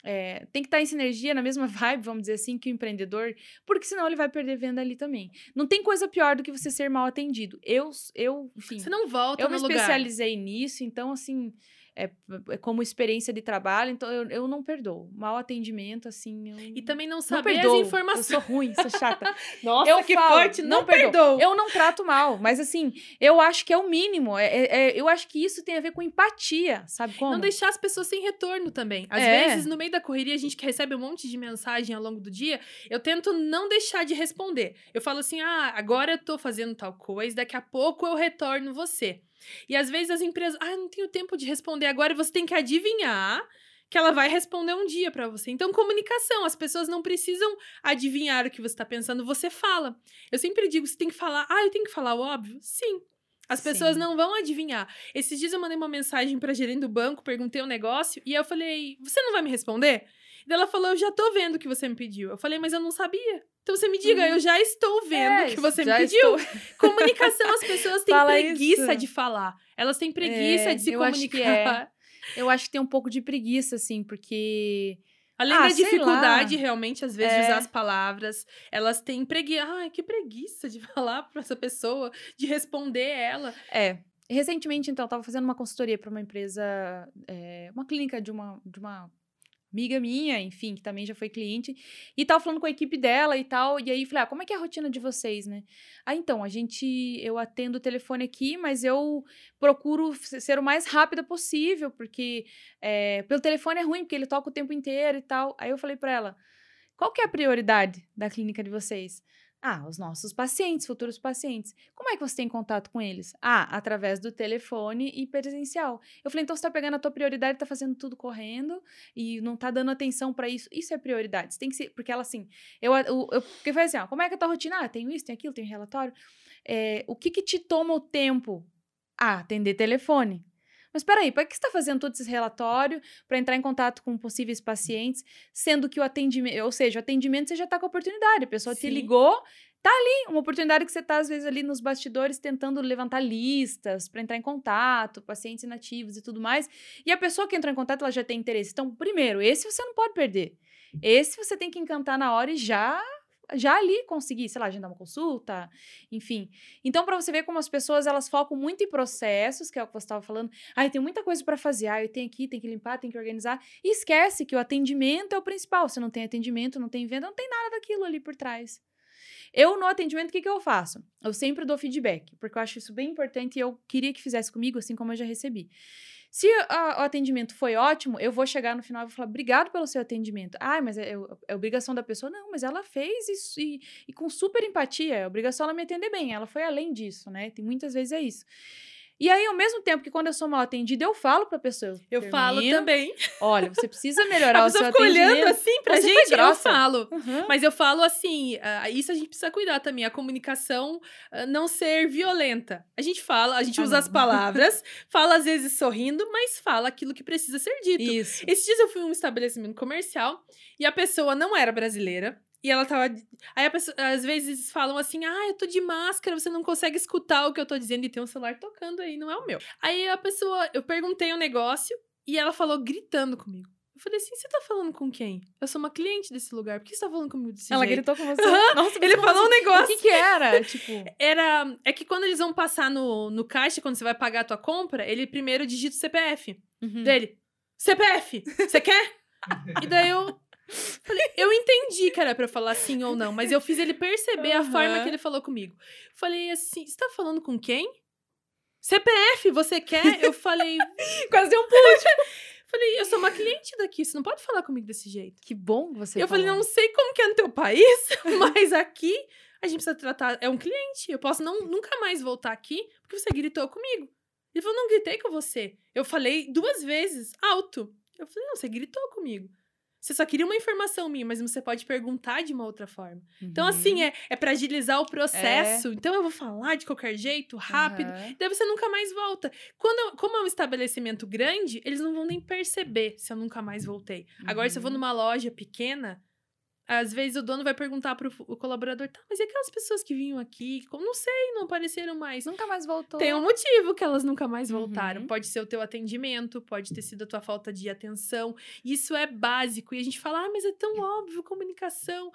É, tem que estar em sinergia, na mesma vibe, vamos dizer assim, que o empreendedor, porque senão ele vai perder venda ali também. Não tem coisa pior do que você ser mal atendido. Eu, eu enfim, Você não volta eu me lugar. especializei nisso, então, assim, é, é como experiência de trabalho, então eu, eu não perdoo. Mal atendimento, assim. Eu E também não não saber perdoo. as informações. Eu sou ruim, sou chata. <laughs> Nossa, eu que falo, forte, não, não perdoo. perdoa. Eu não trato mal, mas assim, eu acho que é o mínimo. É, é- é- eu acho que isso tem a ver com empatia, sabe como? Não deixar as pessoas sem retorno também. Às É. vezes, no meio da correria, a gente que recebe um monte de mensagem ao longo do dia, eu tento não deixar de responder. Eu falo assim: ah, agora eu tô fazendo tal coisa, daqui a pouco eu retorno você. E às vezes as empresas, ah, eu não tenho tempo de responder agora, e você tem que adivinhar que ela vai responder um dia para você. Então, comunicação, as pessoas não precisam adivinhar o que você está pensando, você fala. Eu sempre digo, você tem que falar, ah, eu tenho que falar o óbvio? Sim. As pessoas Sim. não vão adivinhar. Esses dias eu mandei uma mensagem para gerente do banco, perguntei um negócio e eu falei: "Você não vai me responder?" E ela falou: "Eu já tô vendo o que você me pediu". Eu falei: "Mas eu não sabia". Então você me diga, uhum. eu já estou vendo o é, que você me pediu. Estou... <laughs> Comunicação, as pessoas têm Fala preguiça isso. de falar. Elas têm preguiça é, de se comunicar. Eu acho que tem um pouco de preguiça, assim, porque. Além ah, da dificuldade, realmente, às vezes, é. de usar as palavras, elas têm preguiça. Ai, que preguiça de <laughs> falar para essa pessoa, de responder ela. É. Recentemente, então, eu estava fazendo uma consultoria para uma empresa, é, uma clínica de uma, de uma amiga minha, enfim, que também já foi cliente, e tava falando com a equipe dela e tal, e aí falei, ah, como é que é a rotina de vocês, né? Ah, então, a gente, eu atendo o telefone aqui, mas eu procuro ser o mais rápida possível, porque é, pelo telefone é ruim, porque ele toca o tempo inteiro e tal. Aí eu falei para ela, qual que é a prioridade da clínica de vocês? Ah, os nossos pacientes, futuros pacientes. Como é que você tem contato com eles? Ah, através do telefone e presencial. Eu falei, então você tá pegando a tua prioridade, tá fazendo tudo correndo e não tá dando atenção para isso. Isso é prioridade. Você tem que ser, porque ela assim, eu, eu, eu porque foi assim, ó, como é que é a tua rotina? Ah, tenho isso, tenho aquilo, tenho relatório. É, o que que te toma o tempo? Ah, atender telefone. Mas peraí, para que você está fazendo todo esse relatório para entrar em contato com possíveis pacientes, sendo que o atendimento, ou seja, o atendimento você já está com a oportunidade, a pessoa Sim. te ligou, tá ali, uma oportunidade que você está às vezes ali nos bastidores tentando levantar listas para entrar em contato, pacientes inativos e tudo mais, e a pessoa que entrou em contato ela já tem interesse. Então, primeiro, esse você não pode perder. Esse você tem que encantar na hora e já já ali conseguir, sei lá, agendar uma consulta, enfim. Então, para você ver como as pessoas, elas focam muito em processos, que é o que você estava falando. Ai, tem muita coisa para fazer. Ah, eu tenho aqui, tem que limpar, tem que organizar. E esquece que o atendimento é o principal. Se não tem atendimento, não tem venda, não tem nada daquilo ali por trás. Eu, no atendimento, o que, que eu faço? Eu sempre dou feedback, porque eu acho isso bem importante e eu queria que fizesse comigo, assim como eu já recebi. Se a, o atendimento foi ótimo, eu vou chegar no final e vou falar, obrigado pelo seu atendimento. Ah, mas é, é obrigação da pessoa? Não, mas ela fez isso e, e com super empatia. É obrigação ela me atender bem. Ela foi além disso, né? Tem muitas vezes é isso. E aí, ao mesmo tempo que quando eu sou mal atendida, eu falo pra pessoa. Eu, eu falo também. Olha, você precisa <laughs> melhorar o seu atendimento. olhando assim pra você gente, eu falo. Uhum. Mas eu falo assim, uh, isso a gente precisa cuidar também, a comunicação uh, não ser violenta. A gente fala, a gente ah, usa não. as palavras, <laughs> fala às vezes sorrindo, mas fala aquilo que precisa ser dito. Isso. Esses dias eu fui em um estabelecimento comercial e a pessoa não era brasileira, e ela tava. Aí pessoa, às vezes falam assim: ah, eu tô de máscara, você não consegue escutar o que eu tô dizendo e tem um celular tocando aí, não é o meu. Aí a pessoa, eu perguntei um negócio e ela falou gritando comigo. Eu falei assim: você tá falando com quem? Eu sou uma cliente desse lugar, por que você tá falando comigo desse ela jeito? Ela gritou com você? Uhum. Nossa, ele falou assim? um negócio. O que que era? <laughs> tipo... Era. É que quando eles vão passar no, no caixa, quando você vai pagar a tua compra, ele primeiro digita o CPF uhum. dele. CPF, você quer? <laughs> e daí eu Falei, eu entendi que era pra falar sim ou não, mas eu fiz ele perceber uhum. a forma que ele falou comigo. Falei assim: você tá falando com quem? CPF, você quer? Eu falei. <laughs> Quase deu um pulo. <laughs> falei, eu sou uma cliente daqui, você não pode falar comigo desse jeito. Que bom você Eu falou. falei, não sei como que é no teu país, <laughs> mas aqui a gente precisa tratar. É um cliente. Eu posso não, nunca mais voltar aqui porque você gritou comigo. Ele falou, não gritei com você. Eu falei duas vezes, alto. Eu falei, não, você gritou comigo. Você só queria uma informação minha, mas você pode perguntar de uma outra forma. Uhum. Então, assim, é, é para agilizar o processo. É. Então, eu vou falar de qualquer jeito, rápido. Uhum. Daí você nunca mais volta. Quando como é um estabelecimento grande, eles não vão nem perceber se eu nunca mais voltei. Uhum. Agora, se eu vou uhum. numa loja pequena, às vezes o dono vai perguntar pro o colaborador, tá, mas e aquelas pessoas que vinham aqui? Não sei, não apareceram mais. Nunca mais voltou. Tem um motivo que elas nunca mais voltaram. Uhum. Pode ser o teu atendimento, pode ter sido a tua falta de atenção. Isso é básico. E a gente fala, ah, mas é tão óbvio, comunicação.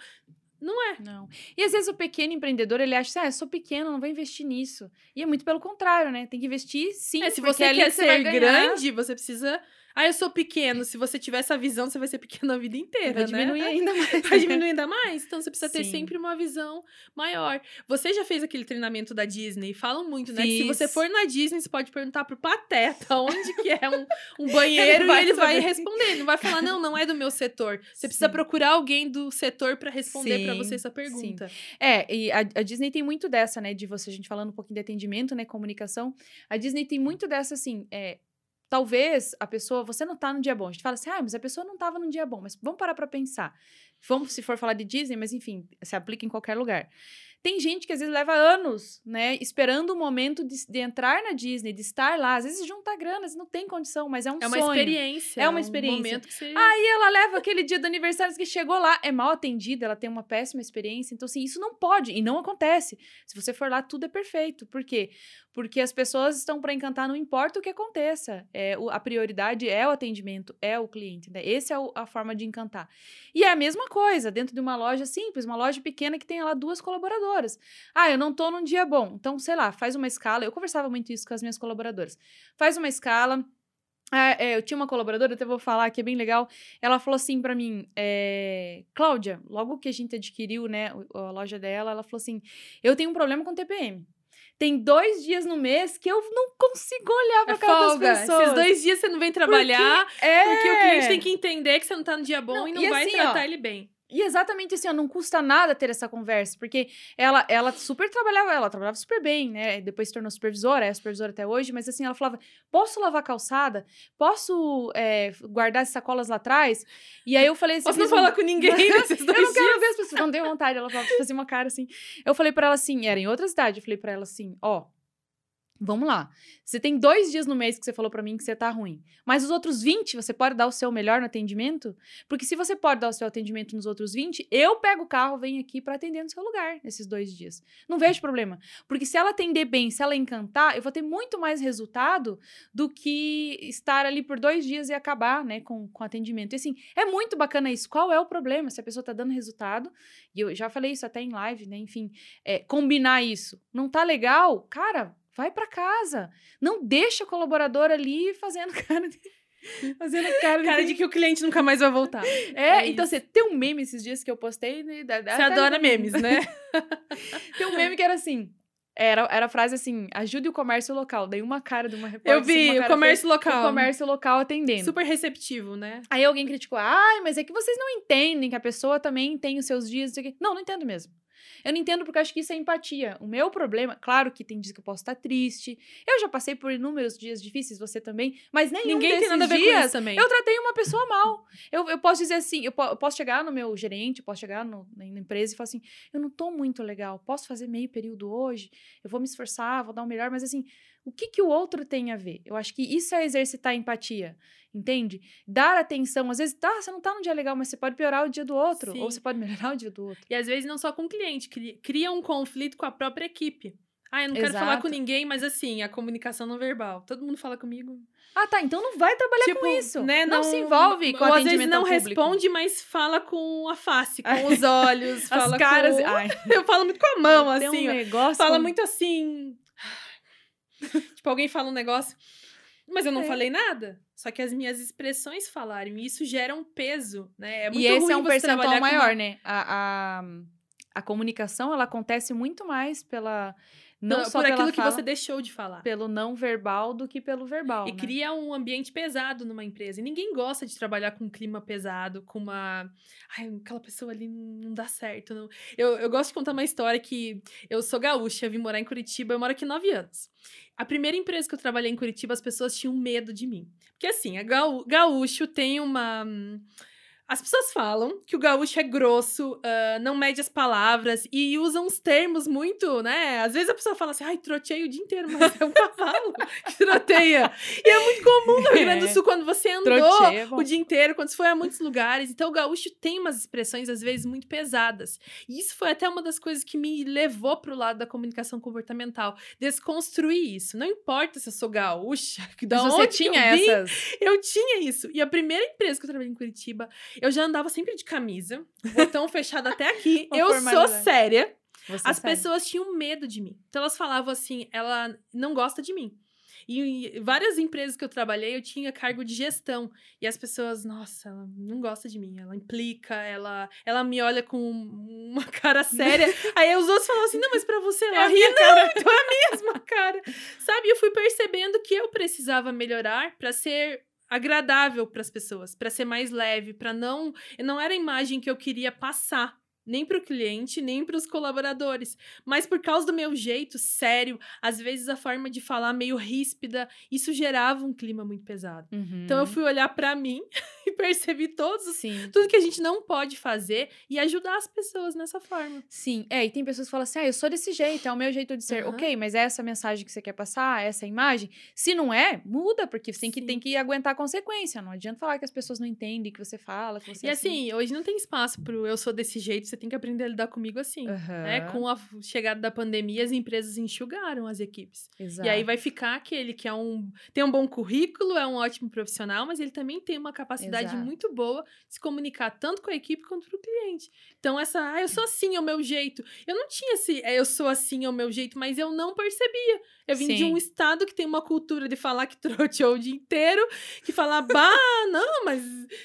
Não é. Não. E às vezes o pequeno empreendedor, ele acha, ah, eu sou pequeno, não vou investir nisso. E é muito pelo contrário, né? Tem que investir sim. É, se você quer ser grande, você precisa ah, eu sou pequeno. Se você tiver essa visão, você vai ser pequeno a vida inteira, vai né? diminuir <laughs> ainda mais. Vai diminuir ainda mais. Então, você precisa ter Sim. sempre uma visão maior. Você já fez aquele treinamento da Disney? Falam muito, né? Se você for na Disney, você pode perguntar pro Pateta <laughs> onde que é um, um banheiro ele e ele vai responder. Não vai falar, não, não é do meu setor. Você precisa Sim. procurar alguém do setor para responder para você essa pergunta. Sim. É, e a, a, Disney tem muito dessa, né? De você, a gente falando um pouquinho de atendimento, né? Comunicação. A Disney tem muito dessa, assim, é, talvez a pessoa, você não tá num dia bom. A gente fala assim, ah, mas a pessoa não tava num dia bom. Mas vamos parar pra pensar. Vamos, se for falar de Disney, mas enfim, se aplica em qualquer lugar. Tem gente que às vezes leva anos, né, esperando o momento de, de entrar na Disney, de estar lá. Às vezes junta grana, às vezes não tem condição, mas é um É uma sonho. experiência. É uma um experiência. momento que você... Aí ela leva aquele dia do aniversário que chegou lá, é mal atendida, ela tem uma péssima experiência. Então, assim, isso não pode e não acontece. Se você for lá, tudo é perfeito. Por quê? Porque as pessoas estão para encantar, não importa o que aconteça. É, o- a prioridade é o atendimento, é o cliente. Né? Essa é o- a forma de encantar. E é a mesma coisa dentro de uma loja simples, uma loja pequena que tem lá duas colaboradoras. Ah, eu não tô num dia bom. Então, sei lá, faz uma escala. Eu conversava muito isso com as minhas colaboradoras. Faz uma escala. Ah, é, eu tinha uma colaboradora, até vou falar que é bem legal. Ela falou assim pra mim, é, Cláudia, logo que a gente adquiriu, né, a loja dela, ela falou assim: eu tenho um problema com TPM. Tem dois dias no mês que eu não consigo olhar pra É cara folga. das pessoas. Esses dois dias você não vem trabalhar, é... porque o cliente tem que entender que você não tá no dia bom Não, e não e vai assim, tratar ó, ele bem. E exatamente assim, ó, não custa nada ter essa conversa, porque ela, ela super trabalhava, ela trabalhava super bem, né? Depois se tornou supervisora, é supervisora até hoje, mas assim, ela falava: posso lavar calçada? Posso é, guardar as sacolas lá atrás? E aí eu falei assim. Posso não um- falar com ninguém <laughs> nesses dois Eu não quero dias? ver as pessoas, não deu vontade. Ela falava, fazia uma cara assim. Eu falei pra ela assim, era em outra cidade, eu falei pra ela assim, ó. Vamos lá. Você tem dois dias no mês que você falou pra mim que você tá ruim. Mas os outros 20, você pode dar o seu melhor no atendimento? Porque se você pode dar o seu atendimento nos outros 20, eu pego o carro, venho aqui pra atender no seu lugar nesses dois dias. Não vejo problema. Porque se ela atender bem, se ela encantar, eu vou ter muito mais resultado do que estar ali por dois dias e acabar, né, com, com atendimento. E assim, é muito bacana isso. Qual é o problema? Se a pessoa tá dando resultado, e eu já falei isso até em live, né, enfim, é, combinar isso. Não tá legal? Cara, vai pra casa. Não deixa o colaborador ali fazendo <laughs> cara de... Fazendo cara, Cara de que o cliente nunca mais vai voltar. É, é então você tem um meme esses dias que eu postei. Né, da- da- Você adora memes, né? <laughs> Tem um meme que era assim. Era, era a frase assim: ajude o comércio local. Daí uma cara de uma repórter. Eu assim, vi, uma o comércio feia, local. O comércio local atendendo. Super receptivo, né? Aí alguém criticou, ai, mas é que vocês não entendem que a pessoa também tem os seus dias. não sei o quê." Não, não entendo mesmo. Eu não entendo porque eu acho que isso é empatia. O meu problema, claro que tem dias que eu posso estar triste. Eu já passei por inúmeros dias difíceis, você também. Mas nenhum Ninguém desses tem nada a ver com dias isso também. eu tratei uma pessoa mal. Eu, eu posso dizer assim, eu, po- eu posso chegar no meu gerente, posso chegar no- na empresa e falar assim, eu não tô muito legal, posso fazer meio período hoje, eu vou me esforçar, vou dar o melhor, mas assim, o que que o outro tem a ver? Eu acho que isso é exercitar empatia, entende? Dar atenção, às vezes, tá, você não tá num dia legal, mas você pode piorar o dia do outro, Sim. ou você pode melhorar o dia do outro. E às vezes não só com o cliente, cria, um conflito com a própria equipe. Ah, eu não quero falar com Exato. ninguém, mas assim, a comunicação não verbal. Todo mundo fala comigo. Ah, tá, então não vai trabalhar tipo, com isso. Né, não, se envolve com ou às atendimento vezes não responde, mas fala com a face, com os <laughs> olhos, As fala caras... <laughs> com... Eu falo muito com a mão, tem assim, um negócio... Fala muito assim... <laughs> tipo, alguém fala um negócio, mas eu não É. falei nada. Só que as minhas expressões falaram, e isso gera um peso, né? É muito e esse é um percentual com maior, né? A, a, a comunicação, ela acontece muito mais pela... Não Por só pela aquilo que fala, você deixou de falar. pelo não verbal do que pelo verbal, E né? cria um ambiente pesado numa empresa. E ninguém gosta de trabalhar com um clima pesado, com uma. Ai, aquela pessoa ali não dá certo. Não. Eu, eu gosto de contar uma história que eu sou gaúcha, vim morar em Curitiba, eu moro aqui nove anos. A primeira empresa que eu trabalhei em Curitiba, as pessoas tinham medo de mim. Porque assim, a gaú- gaúcho tem uma. As pessoas falam que o gaúcho é grosso, ah, não mede as palavras e usa uns termos muito, né? Às vezes a pessoa fala assim, ai, trotei o dia inteiro, mas é um <laughs> cavalo que troteia. E é muito comum no Rio Grande do É. Sul, quando você andou Troteia o dia inteiro, quando você foi a muitos lugares. Então, o gaúcho tem umas expressões, às vezes, muito pesadas. E isso foi até uma das coisas que me levou pro lado da comunicação comportamental. Desconstruir isso. Não importa se eu sou gaúcha, que <laughs> da Mas onde você que eu tinha vim, essas... eu tinha isso. E a primeira empresa que eu trabalhei em Curitiba, eu já andava sempre de camisa, botão <laughs> fechado até aqui. Uma eu sou séria. Você As sabe. pessoas tinham medo de mim. Então elas falavam assim, ela não gosta de mim. E em várias empresas que eu trabalhei, eu tinha cargo de gestão. E as pessoas, nossa, ela não gosta de mim. Ela implica, ela, ela me olha com uma <laughs> cara séria. <laughs> Aí os outros falam assim, não, mas pra você ela a ri, não, então é a mesma cara. Sabe? Eu fui percebendo que eu precisava melhorar pra ser agradável para as pessoas, pra ser mais leve, pra não, não era a imagem que eu queria passar nem para o cliente, nem para os colaboradores. Mas por causa do meu jeito sério, às vezes a forma de falar meio ríspida, isso gerava um clima muito pesado. Uhum. Então eu fui olhar para mim <laughs> e percebi todos os, Sim. tudo que a gente não pode fazer e ajudar as pessoas nessa forma. Sim, é, e tem pessoas que falam assim: ah, eu sou desse jeito, é o meu jeito de ser. Aham. Ok, mas é essa mensagem que você quer passar, essa imagem? Se não é, muda, porque você tem que, Sim. tem que aguentar a consequência. Não adianta falar que as pessoas não entendem o que você fala. Que você E é assim, hoje não tem espaço pro eu sou desse jeito, você tem que aprender a lidar comigo assim. Aham, Né? Com a chegada da pandemia, as empresas enxugaram as equipes. exato. E aí vai ficar aquele que é um tem um bom currículo, é um ótimo profissional, mas ele também tem uma capacidade Exato. muito boa de se comunicar tanto com a equipe quanto para o cliente. Então essa, ah, eu sou assim, é o meu jeito. Eu não tinha esse, é, eu sou assim, é o meu jeito, mas eu não percebia. Eu vim de Sim. um estado que tem uma cultura de falar que troteou o dia inteiro, que falar, bah, <laughs> não, mas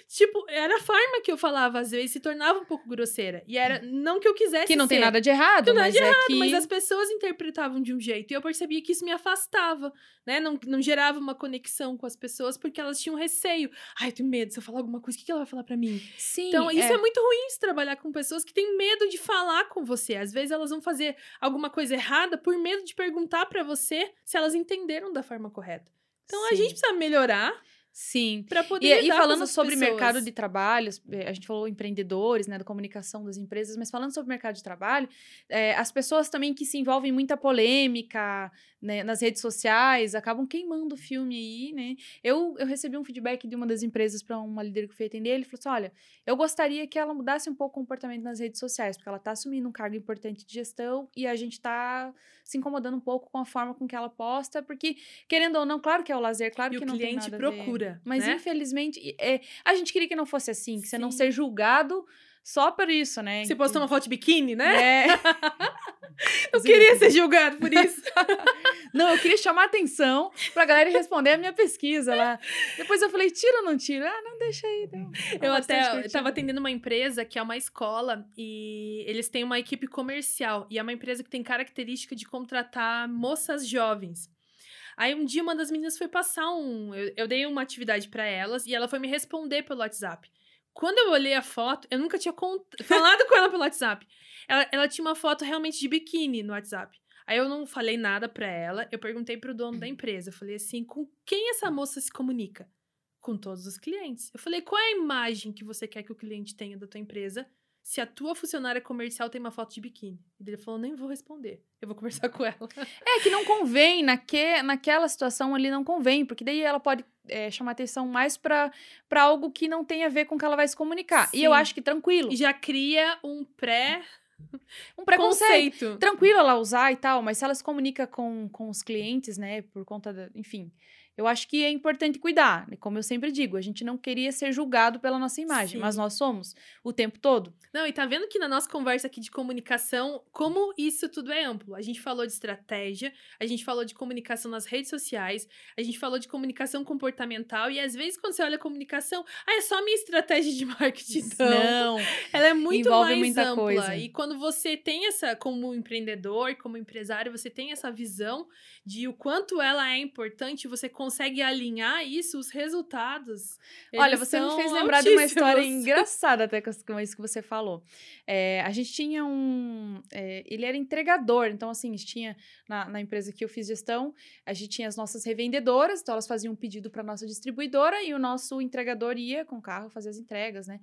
tipo, era a forma que eu falava às vezes se tornava um pouco grosseira. E era não que eu quisesse Que não tem ser. nada de errado, Não tem nada mas de é que. Mas as pessoas interpretavam de um jeito. E eu percebia que isso me afastava, né? Não, não gerava uma conexão com as pessoas porque elas tinham receio. Ai, eu tenho medo. Se eu falar alguma coisa, o que ela vai falar pra mim? Sim, Então, isso é. é muito ruim de trabalhar com pessoas que têm medo de falar com você. Às vezes elas vão fazer alguma coisa errada por medo de perguntar pra você se elas entenderam da forma correta. Então, a Sim. gente precisa melhorar Sim. pra poder E, e falando sobre pessoas. mercado de trabalho, eh, a gente falou empreendedores, né, da comunicação das empresas, mas falando sobre mercado de trabalho, eh, as pessoas também que se envolvem em muita polêmica né, nas redes sociais acabam queimando o filme aí, né? Eu, eu recebi um feedback de uma das empresas para uma líder que eu fui atender, ele falou assim: olha, eu gostaria que ela mudasse um pouco o comportamento nas redes sociais, porque ela está assumindo um cargo importante de gestão e a gente está se incomodando um pouco com a forma com que ela posta, porque, querendo ou não, claro que é o lazer, claro E que o não tem cliente nada a ver. procura. Mas né? infelizmente, é, a gente queria que não fosse assim, que você não Sim. ser julgado só por isso, né? Você postou uma foto de biquíni, né? É. <laughs> Eu queria ser julgado por isso. <laughs> Não, eu queria chamar atenção pra galera responder a minha pesquisa lá. Depois eu falei, tira ou não tira? Ah, não, deixa aí. Não. Eu até curtida. estava atendendo uma empresa que é uma escola e eles têm uma equipe comercial e é uma empresa que tem característica de contratar moças jovens. Aí um dia uma das meninas foi passar um, eu, eu dei uma atividade para elas e ela foi me responder pelo WhatsApp. Quando eu olhei a foto, eu nunca tinha cont- falado com ela pelo WhatsApp. Ela, ela tinha uma foto realmente de biquíni no WhatsApp. Aí eu não falei nada pra ela, eu perguntei pro dono da empresa, eu falei assim, com quem essa moça se comunica? Com todos os clientes. Eu falei, qual é a imagem que você quer que o cliente tenha da tua empresa se a tua funcionária comercial tem uma foto de biquíni? E ele falou, nem vou responder, eu vou conversar <laughs> com ela. É que não convém, naque, naquela situação ali não convém, porque daí ela pode é, chamar atenção mais pra pra algo que não tem a ver com o que ela vai se comunicar. E eu Sim. acho que tranquilo. E já cria um <laughs> Um preconceito. pré-conceito. tranquilo ela usar e tal, mas se ela se comunica com, com os clientes, né, por conta da. Enfim, eu acho que é importante cuidar. né, Como eu sempre digo, a gente não queria ser julgado pela nossa imagem, mas Sim. nós somos o tempo todo. Não, e tá vendo que na nossa conversa aqui de comunicação, como isso tudo é amplo. A gente falou de estratégia, a gente falou de comunicação nas redes sociais, a gente falou de comunicação comportamental, e às vezes quando você olha a comunicação, ah, é só minha estratégia de <laughs> marketing. Não, Não. ela é muito envolve mais muita ampla. coisa. E quando você tem essa, como empreendedor, como empresário, você tem essa visão de o quanto ela é importante, você consegue alinhar isso, os resultados. Olha, você me fez lembrar de uma altíssimos. história <laughs> engraçada até com isso que você falou. É, a gente tinha um. é, ele era entregador, então, assim, a gente tinha na, na empresa que eu fiz gestão, a gente tinha as nossas revendedoras, então elas faziam um pedido para nossa distribuidora e o nosso entregador ia com o carro fazer as entregas, né?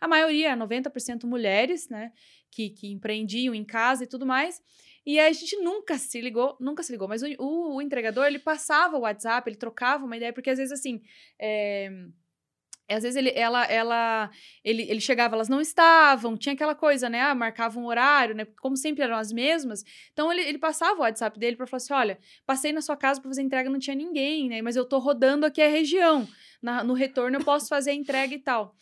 A maioria, 90% mulheres, né? Que, que empreendiam em casa e tudo mais. E a gente nunca se ligou, nunca se ligou, mas o, o, o entregador, ele passava o WhatsApp, ele trocava uma ideia, porque às vezes, assim, é, às vezes ele, ela, ela, ele, ele chegava, elas não estavam, tinha aquela coisa, né? Ah, marcava um horário, né? Como sempre eram as mesmas. Então ele, ele passava o WhatsApp dele para falar assim: olha, passei na sua casa para fazer entrega, não tinha ninguém, né? Mas eu tô rodando aqui a região. Na- no retorno eu posso fazer a entrega e tal.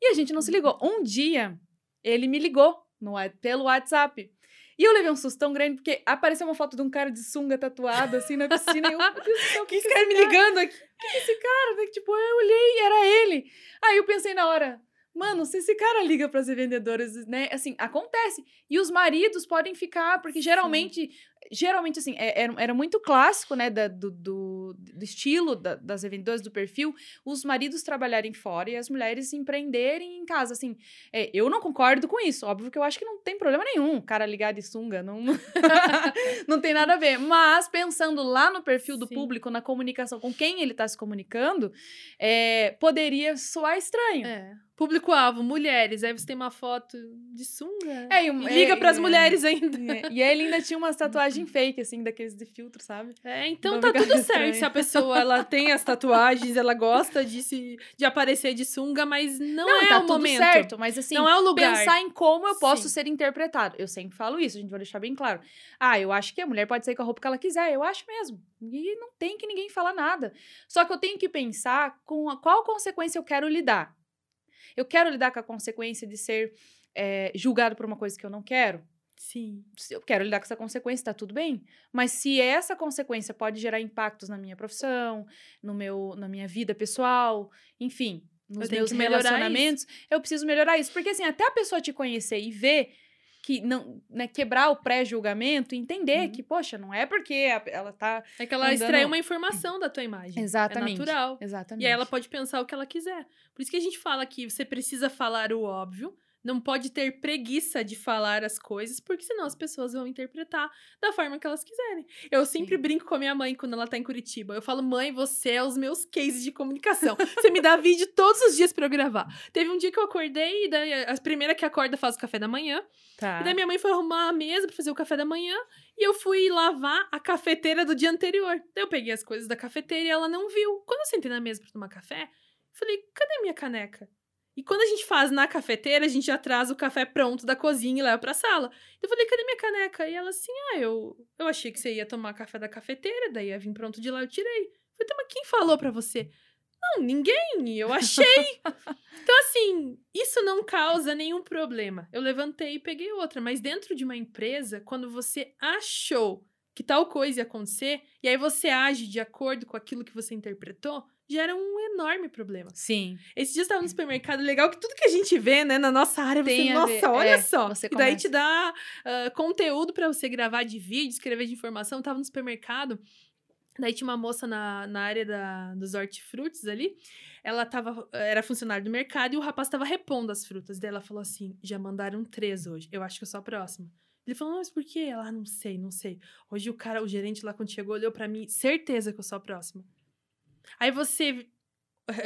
E a gente não se ligou. Um dia ele me ligou no, pelo WhatsApp. E eu levei um susto tão grande, porque apareceu uma foto de um cara de sunga tatuado, assim, na piscina. E eu, meu Deus do céu, o que, esse cara me ligando aqui. que esse cara? Tipo, eu olhei, era ele. Aí eu pensei na hora, mano, se esse cara liga para as revendedoras, né? Assim, acontece. E os maridos podem ficar, porque geralmente geralmente, assim, é- era, era muito clássico, né, da- do, do, do estilo da- das vendedoras do perfil, os maridos trabalharem fora e as mulheres empreenderem em casa, assim. é, eu não concordo com isso, óbvio que eu acho que não tem problema nenhum, cara ligar de sunga, não, <laughs> não tem nada a ver. Mas, pensando lá no perfil do Sim. público, na comunicação, com quem ele tá se comunicando, é, poderia soar estranho. É. Público-alvo, mulheres. Aí você tem uma foto de sunga. É, e E liga é, pras é. mulheres ainda. É, E aí ele ainda tinha umas <laughs> tatuagens fake, assim, daqueles de filtro, sabe? É, então Não tá tudo estranho. <laughs> certo se a pessoa ela tem as tatuagens, ela gosta de, se, de aparecer de sunga, mas não, é tá o momento. certo, mas assim, não é o lugar. pensar em como eu posso Sim. ser interpretado. Eu sempre falo isso, a gente vai deixar bem claro. Ah, eu acho que a mulher pode sair com a roupa que ela quiser, eu acho mesmo. E não tem que ninguém falar nada. Só que eu tenho que pensar com a, qual consequência eu quero lidar. Eu quero lidar com a consequência de ser eh, julgado por uma coisa que eu não quero. Sim. se eu quero lidar com essa consequência, tá tudo bem. Mas se essa consequência pode gerar impactos na minha profissão, no meu, na minha vida pessoal, enfim, nos meus relacionamentos, eu preciso melhorar isso. Porque assim, até a pessoa te conhecer e ver que não, né, quebrar o pré-julgamento, entender Uhum. que, poxa, não é porque ela tá É que ela Andando- extrai uma informação da tua imagem. exatamente, É natural. exatamente. E aí ela pode pensar o que ela quiser. Por isso que a gente fala que você precisa falar o óbvio, não pode ter preguiça de falar as coisas, porque senão as pessoas vão interpretar da forma que elas quiserem. Eu sempre Sim. brinco com a minha mãe quando ela tá em Curitiba. Eu falo, mãe, você é os meus cases de comunicação. Você me dá vídeo todos os dias pra eu gravar. Teve um dia que eu acordei, e daí a primeira que acorda faz o café da manhã. Tá. E daí minha mãe foi arrumar a mesa pra fazer o café da manhã. E eu fui lavar a cafeteira do dia anterior. Daí eu peguei as coisas da cafeteira e ela não viu. Quando eu sentei na mesa pra tomar café, eu falei, cadê minha caneca? E quando a gente faz na cafeteira, a gente já traz o café pronto da cozinha e leva pra sala. Eu falei, cadê minha caneca? E ela assim, ah, eu, eu achei que você ia tomar café da cafeteira, daí ia vir pronto de lá, eu tirei. Eu falei, tá, mas quem falou pra você? Não, ninguém, eu achei. <laughs> então, assim, isso não causa nenhum problema. Eu levantei e peguei outra, mas dentro de uma empresa, quando você achou que tal coisa ia acontecer, e aí você age de acordo com aquilo que você interpretou, gera um enorme problema. Sim. Esse dia eu estava no supermercado, legal que tudo que a gente vê, né, na nossa área, você, Tem a nossa, ver, olha é, só. você e daí começa. te dá ah, conteúdo para você gravar de vídeo, escrever de informação. Eu tava no supermercado, daí tinha uma moça na, na área da, dos hortifrutis ali, ela tava, era funcionária do mercado e o rapaz tava repondo as frutas. Daí ela falou assim, já mandaram três hoje, eu acho que eu sou a próxima. Ele falou, mas por quê? Ela, ah, não sei, não sei. Hoje o cara, o gerente lá quando chegou, olhou para mim, certeza que eu sou a próxima. Aí você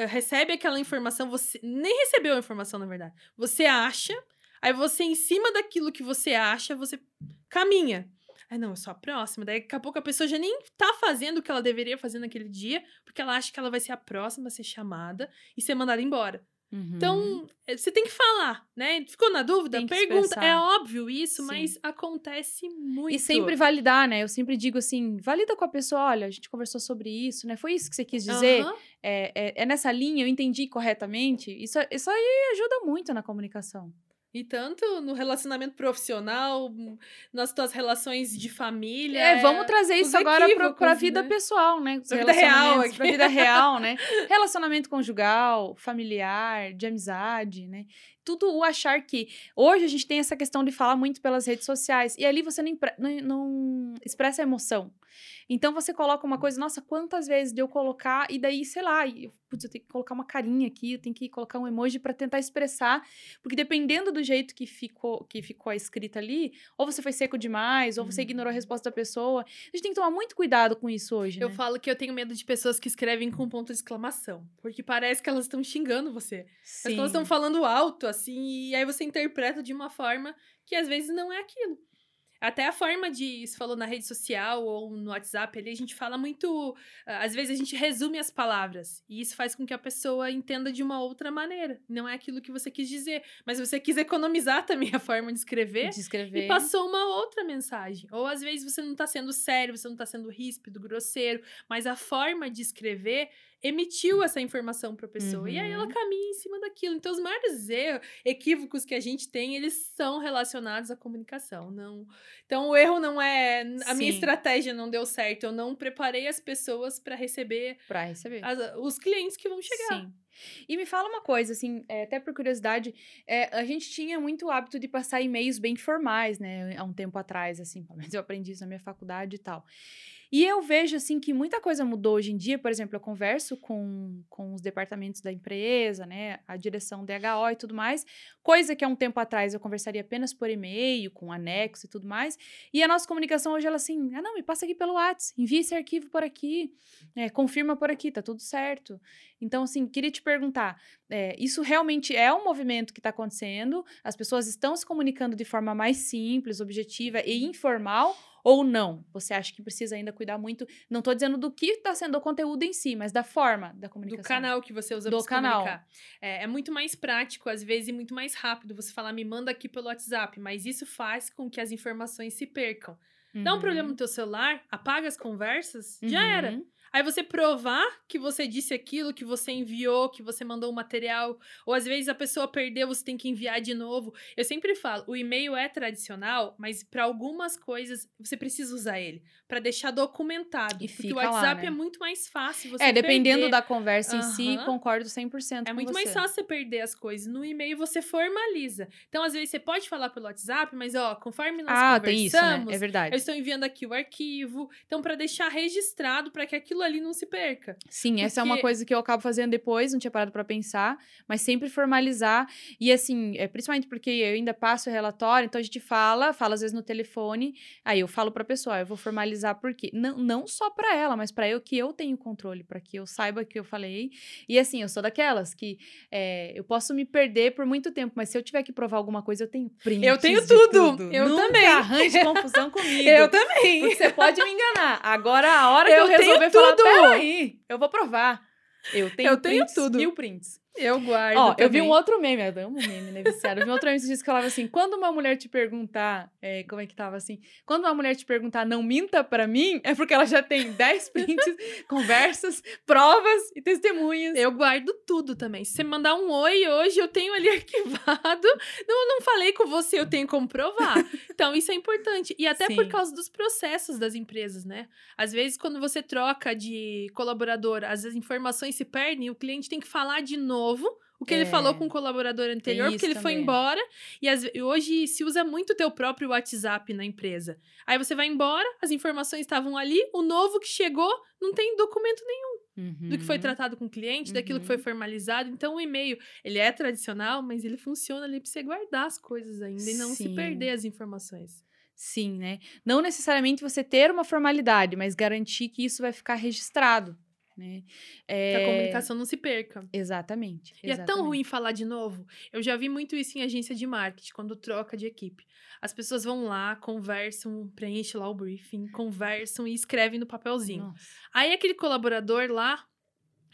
recebe aquela informação, você nem recebeu a informação, na verdade. Você acha, aí você, em cima daquilo que você acha, você caminha. Aí, não, eu sou a próxima. Daí, daqui a pouco, a pessoa já nem tá fazendo o que ela deveria fazer naquele dia, porque ela acha que ela vai ser a próxima a ser chamada e ser mandada embora. Uhum. Então, você tem que falar, né? Ficou na dúvida? Pergunta. expressar. É óbvio isso, Sim. mas acontece muito. E sempre validar, né? Eu sempre digo assim, valida com a pessoa, olha, a gente conversou sobre isso, né? Foi isso que você quis dizer? Aham. É, é, é nessa linha, eu entendi corretamente? Isso, isso aí ajuda muito na comunicação. E tanto no relacionamento profissional, nas tuas relações de família. É, vamos trazer isso agora pra, pra vida né? pessoal, né? Pra vida real aqui. Pra vida <laughs> real, né? Relacionamento conjugal, familiar, de amizade, né? Tudo o achar que. Hoje a gente tem essa questão de falar muito pelas redes sociais. E ali você não, não, não expressa emoção. Então você coloca uma coisa, nossa, quantas vezes de eu colocar, e daí, sei lá, eu, putz, eu tenho que colocar uma carinha aqui, eu tenho que colocar um emoji pra tentar expressar, porque dependendo do jeito que ficou, que ficou a escrita ali, ou você foi seco demais, ou você Uhum. ignorou a resposta da pessoa. A gente tem que tomar muito cuidado com isso hoje, Eu né? falo que eu tenho medo de pessoas que escrevem com ponto de exclamação. Porque parece que elas estão xingando você. Mas que elas estão falando alto, assim, e aí você interpreta de uma forma que às vezes não é aquilo. Até a forma de, se falou na rede social ou no WhatsApp ali, a gente fala muito. ah, Às vezes a gente resume as palavras. E isso faz com que a pessoa entenda de uma outra maneira. Não é aquilo que você quis dizer. Mas você quis economizar também a forma de escrever. de escrever. E passou uma outra mensagem. Ou às vezes você não tá sendo sério, você não tá sendo ríspido, grosseiro, mas a forma de escrever emitiu essa informação para a pessoa. Uhum. E aí ela uhum. caminha em cima daquilo. Então, os maiores erros, equívocos que a gente tem, eles são relacionados à comunicação. Não. Então, o erro não é a Sim. minha estratégia não deu certo, eu não preparei as pessoas para receber para receber as, os clientes que vão chegar. Sim. E me fala uma coisa, assim, é, até por curiosidade, é, a gente tinha muito hábito de passar e-mails bem formais, né, há um tempo atrás, assim, mas eu aprendi isso na minha faculdade e tal. E eu vejo, assim, que muita coisa mudou hoje em dia. Por exemplo, eu converso com, com os departamentos da empresa, né? A direção DHO e tudo mais. Coisa que há um tempo atrás eu conversaria apenas por e-mail, com anexo e tudo mais. E a nossa comunicação hoje, ela assim, ah, não, me passa aqui pelo WhatsApp, envia esse arquivo por aqui, é, confirma por aqui, tá tudo certo. Então, assim, queria te perguntar, é, isso realmente é um movimento que está acontecendo? As pessoas estão se comunicando de forma mais simples, objetiva e informal? Ou não? Você acha que precisa ainda cuidar muito? Não estou dizendo do que está sendo o conteúdo em si, mas da forma da comunicação. Do canal que você usa para canal. comunicar. É, é, muito mais prático, às vezes, e muito mais rápido você falar, me manda aqui pelo WhatsApp, mas isso faz com que as informações se percam. Uhum. Dá um problema uhum. no teu celular, apaga as conversas, uhum. já era. Aí você provar que você disse aquilo, que você enviou, que você mandou o material, ou às vezes a pessoa perdeu, você tem que enviar de novo. Eu sempre falo, o e-mail é tradicional, mas para algumas coisas você precisa usar ele para deixar documentado, e porque o WhatsApp lá, né? é muito mais fácil você É, dependendo perder. da conversa uhum. em si, concordo 100% É muito você. mais fácil você perder as coisas. No e-mail você formaliza. Então, às vezes você pode falar pelo WhatsApp, mas ó, conforme nós ah, conversamos, tem isso, né? é verdade. Eu estou enviando aqui o arquivo. Então, para deixar registrado para que aquilo aquilo ali não se perca. Sim, Porque... essa é uma coisa que eu acabo fazendo depois, não tinha parado para pensar, mas sempre formalizar. E assim, é, principalmente porque eu ainda passo o relatório, então a gente fala, fala às vezes no telefone, aí eu falo para a pessoa, eu vou formalizar porque não, não só para ela, mas para eu que eu tenho controle, para que eu saiba que eu falei. E assim, eu sou daquelas que é, eu posso me perder por muito tempo, mas se eu tiver que provar alguma coisa, eu tenho print. Eu tenho tudo. tudo. Eu Nunca também. arranje confusão <laughs> comigo. eu também. Porque você pode me enganar. Agora a hora eu que eu resolver falar, tudo aí, eu vou provar. Eu tenho, eu tenho tudo. mil prints. Eu guardo. Ó, também. eu vi um outro meme, eu amo meme, né, viciado. Eu vi um outro meme que falava assim: quando uma mulher te perguntar, é, como é que tava assim? Quando uma mulher te perguntar, não minta pra mim, é porque ela já tem 10 <laughs> prints, conversas, provas e testemunhas. Eu guardo tudo também. Se você mandar um oi hoje, eu tenho ali <laughs> arquivado. Não, não falei com você, eu tenho como provar. Então, isso é importante. E até Sim. por causa dos processos das empresas, né? Às vezes, quando você troca de colaborador, as informações se perdem, o cliente tem que falar de novo novo o que é. ele falou com o colaborador anterior, porque ele também. foi embora. E as, hoje se usa muito o teu próprio WhatsApp na empresa. Aí você vai embora, as informações estavam ali, o novo que chegou não tem documento nenhum. Uhum. Do que foi uhum. tratado com o cliente, uhum. daquilo que foi uhum. formalizado. Então, o e-mail, ele é tradicional, mas ele funciona ali para você guardar as coisas ainda Sim. e não se perder as informações. Sim, né? Não necessariamente você ter uma formalidade, mas garantir que isso vai ficar registrado né? É... Que a comunicação não se perca. Exatamente. E exatamente. é tão ruim falar de novo. Eu já vi muito isso em agência de marketing, quando troca de equipe. As pessoas vão lá, conversam, preenchem lá o briefing, conversam e escrevem no papelzinho. Nossa. Aí aquele colaborador lá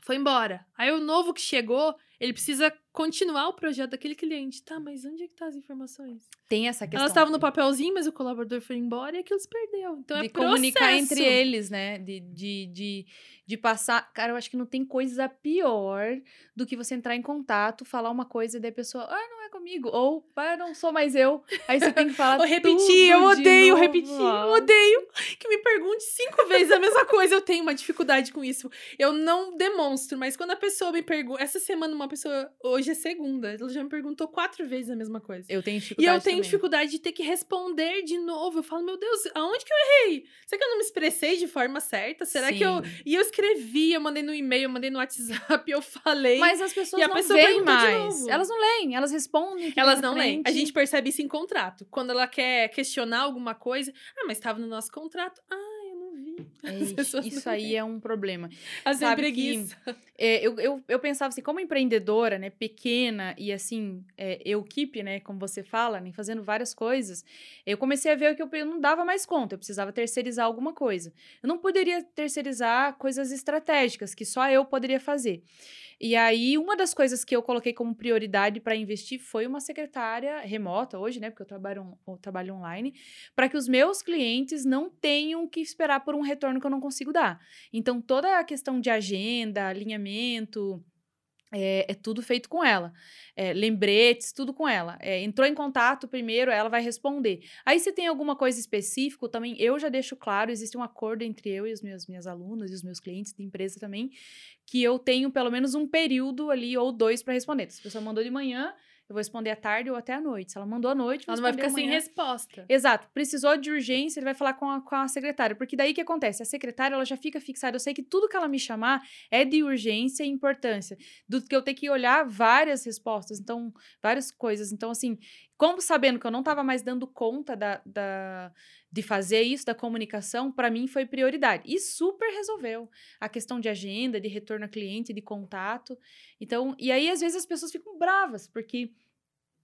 foi embora. Aí o novo que chegou, ele precisa continuar o projeto daquele cliente. Tá, mas onde é que tá as informações? Tem essa questão. Elas estavam no papelzinho, mas o colaborador foi embora e aquilo se perdeu. Então de é comunicar entre eles, né? De, de, de, de passar. Cara, eu acho que não tem coisa pior do que você entrar em contato, falar uma coisa e daí a pessoa, ah, não é comigo. Ou, ah, não sou mais eu. Aí você tem que falar. <laughs> Ou repetir, eu odeio repetir, eu odeio que me pergunte cinco vezes a mesma coisa. Eu tenho uma dificuldade com isso. Eu não demonstro, mas quando a pessoa me pergunta. Essa semana, uma pessoa. Hoje é segunda. Ela já me perguntou quatro vezes a mesma coisa. Eu tenho dificuldade. E eu tenho também. dificuldade de ter que responder de novo. Eu falo, meu Deus, aonde que eu errei? Será que eu não me expressei de forma certa? Será Sim. que eu. E eu escrevi, eu mandei no e-mail, eu mandei no WhatsApp, <laughs> eu falei. Mas as pessoas não pessoa veem mais. Elas não leem, elas respondem. Elas não leem. A gente percebe isso em contrato. Quando ela quer questionar alguma coisa, ah, mas estava no nosso contrato. Ah, é, isso aí é um problema. As Sabe preguiça. Que, é, eu, eu, eu pensava assim, como empreendedora, né, pequena e assim, é, equipe, né, como você fala, né, fazendo várias coisas, eu comecei a ver que eu, eu não dava mais conta, eu precisava terceirizar alguma coisa. Eu não poderia terceirizar coisas estratégicas que só eu poderia fazer. E aí, uma das coisas que eu coloquei como prioridade para investir foi uma secretária remota hoje, né? Porque eu trabalho, eu trabalho online, para que os meus clientes não tenham que esperar por um retorno que eu não consigo dar. Então, toda a questão de agenda, alinhamento, é, é, tudo feito com ela. É, lembretes, tudo com ela. É, entrou em contato primeiro, ela vai responder. Aí, se tem alguma coisa específica, também eu já deixo claro: existe um acordo entre eu e os meus minhas alunas e os meus clientes de empresa também, que eu tenho pelo menos um período ali ou dois para responder. Se a pessoa mandou de manhã, eu vou responder à tarde ou até à noite. Se ela mandou à noite, ela não vai ficar sem resposta. Exato. Precisou de urgência, ele vai falar com a, com a secretária. Porque daí que acontece? A secretária ela já fica fixada. Eu sei que tudo que ela me chamar é de urgência e importância. Do que eu tenho que olhar várias respostas. Então, várias coisas. Então, assim, como sabendo que eu não estava mais dando conta da, da, de fazer isso, da comunicação, para mim foi prioridade. E super resolveu a questão de agenda, de retorno a cliente, de contato. Então, e aí às vezes as pessoas ficam bravas, porque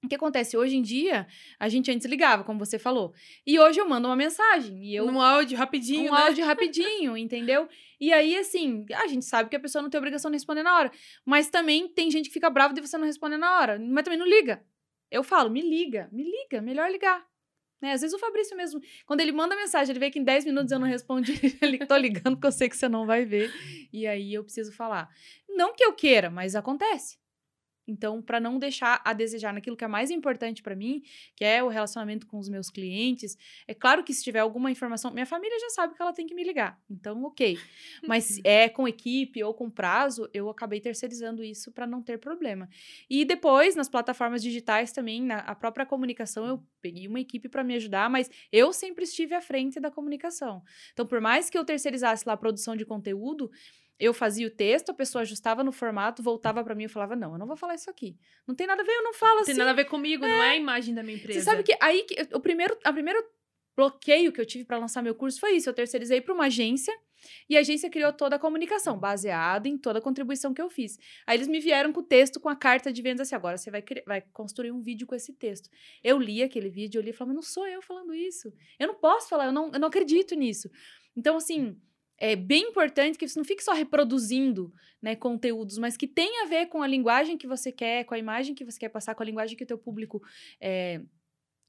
o que acontece? Hoje em dia, a gente antes ligava, como você falou. E hoje eu mando uma mensagem. E eu, um áudio rapidinho, um né? áudio <laughs> rapidinho, entendeu? E aí, assim, a gente sabe que a pessoa não tem obrigação de responder na hora. Mas também tem gente que fica brava de você não responder na hora. Mas também não liga. Eu falo, me liga, me liga, melhor ligar. Né? Às vezes o Fabrício mesmo, quando ele manda mensagem, ele vê que em 10 minutos eu não respondi, <laughs> ele tô ligando porque eu sei que você não vai ver. E aí eu preciso falar. Não que eu queira, mas acontece. Então, para não deixar a desejar naquilo que é mais importante para mim, que é o relacionamento com os meus clientes, é claro que se tiver alguma informação, minha família já sabe que ela tem que me ligar. Então, ok. Mas <laughs> é com equipe ou com prazo, eu acabei terceirizando isso para não ter problema. E depois, nas plataformas digitais também, na a própria comunicação, eu peguei uma equipe para me ajudar, mas eu sempre estive à frente da comunicação. Então, por mais que eu terceirizasse lá a produção de conteúdo, eu fazia o texto, a pessoa ajustava no formato, voltava para mim e falava: Não, eu não vou falar isso aqui. Não tem nada a ver, eu não falo assim. Tem nada a ver comigo, é. não é a imagem da minha empresa. Você sabe que aí que, o primeiro, a primeiro bloqueio que eu tive para lançar meu curso foi isso. Eu terceirizei para uma agência e a agência criou toda a comunicação, baseada em toda a contribuição que eu fiz. Aí eles me vieram com o texto, com a carta de vendas assim: agora você vai, vai construir um vídeo com esse texto. Eu li aquele vídeo, eu li e falei: mas não sou eu falando isso. Eu não posso falar, eu não, eu não acredito nisso. Então, assim é bem importante que você não fique só reproduzindo né, conteúdos, mas que tenha a ver com a linguagem que você quer, com a imagem que você quer passar, com a linguagem que o teu público é,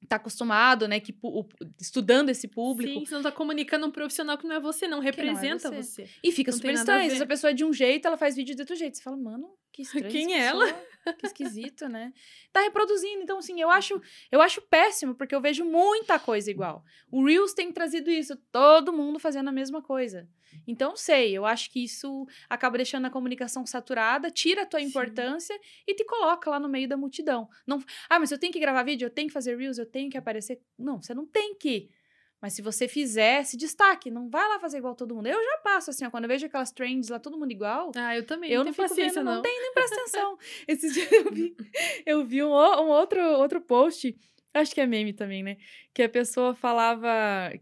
tá acostumado, né, que o, estudando esse público. Sim, você não tá comunicando um profissional que não é você, não representa não é você. você. E fica não super estranho. Às vezes a pessoa é de um jeito, ela faz vídeo de outro jeito. Você fala, mano, que <laughs> estranho. Quem é ela? Que esquisito, né? Tá <laughs> reproduzindo. Então, assim, eu acho, eu acho péssimo, porque eu vejo muita coisa igual. O Reels tem trazido isso, todo mundo fazendo a mesma coisa. Então, sei, eu acho que isso acaba deixando a comunicação saturada, tira a tua Sim. importância e te coloca lá no meio da multidão. Não, ah, mas eu tenho que gravar vídeo, eu tenho que fazer Reels, eu tenho que aparecer. Não, você não tem que. Mas se você fizer, se destaque. Não vai lá fazer igual todo mundo. Eu já passo, assim, ó, quando eu vejo aquelas trends lá, todo mundo igual. Ah, eu também. Eu não, não tenho paciência, vendo, não. Não tem nem presta atenção. <laughs> Esses dias eu vi, eu vi um, um outro, outro post, acho que é meme também, né? Que a pessoa falava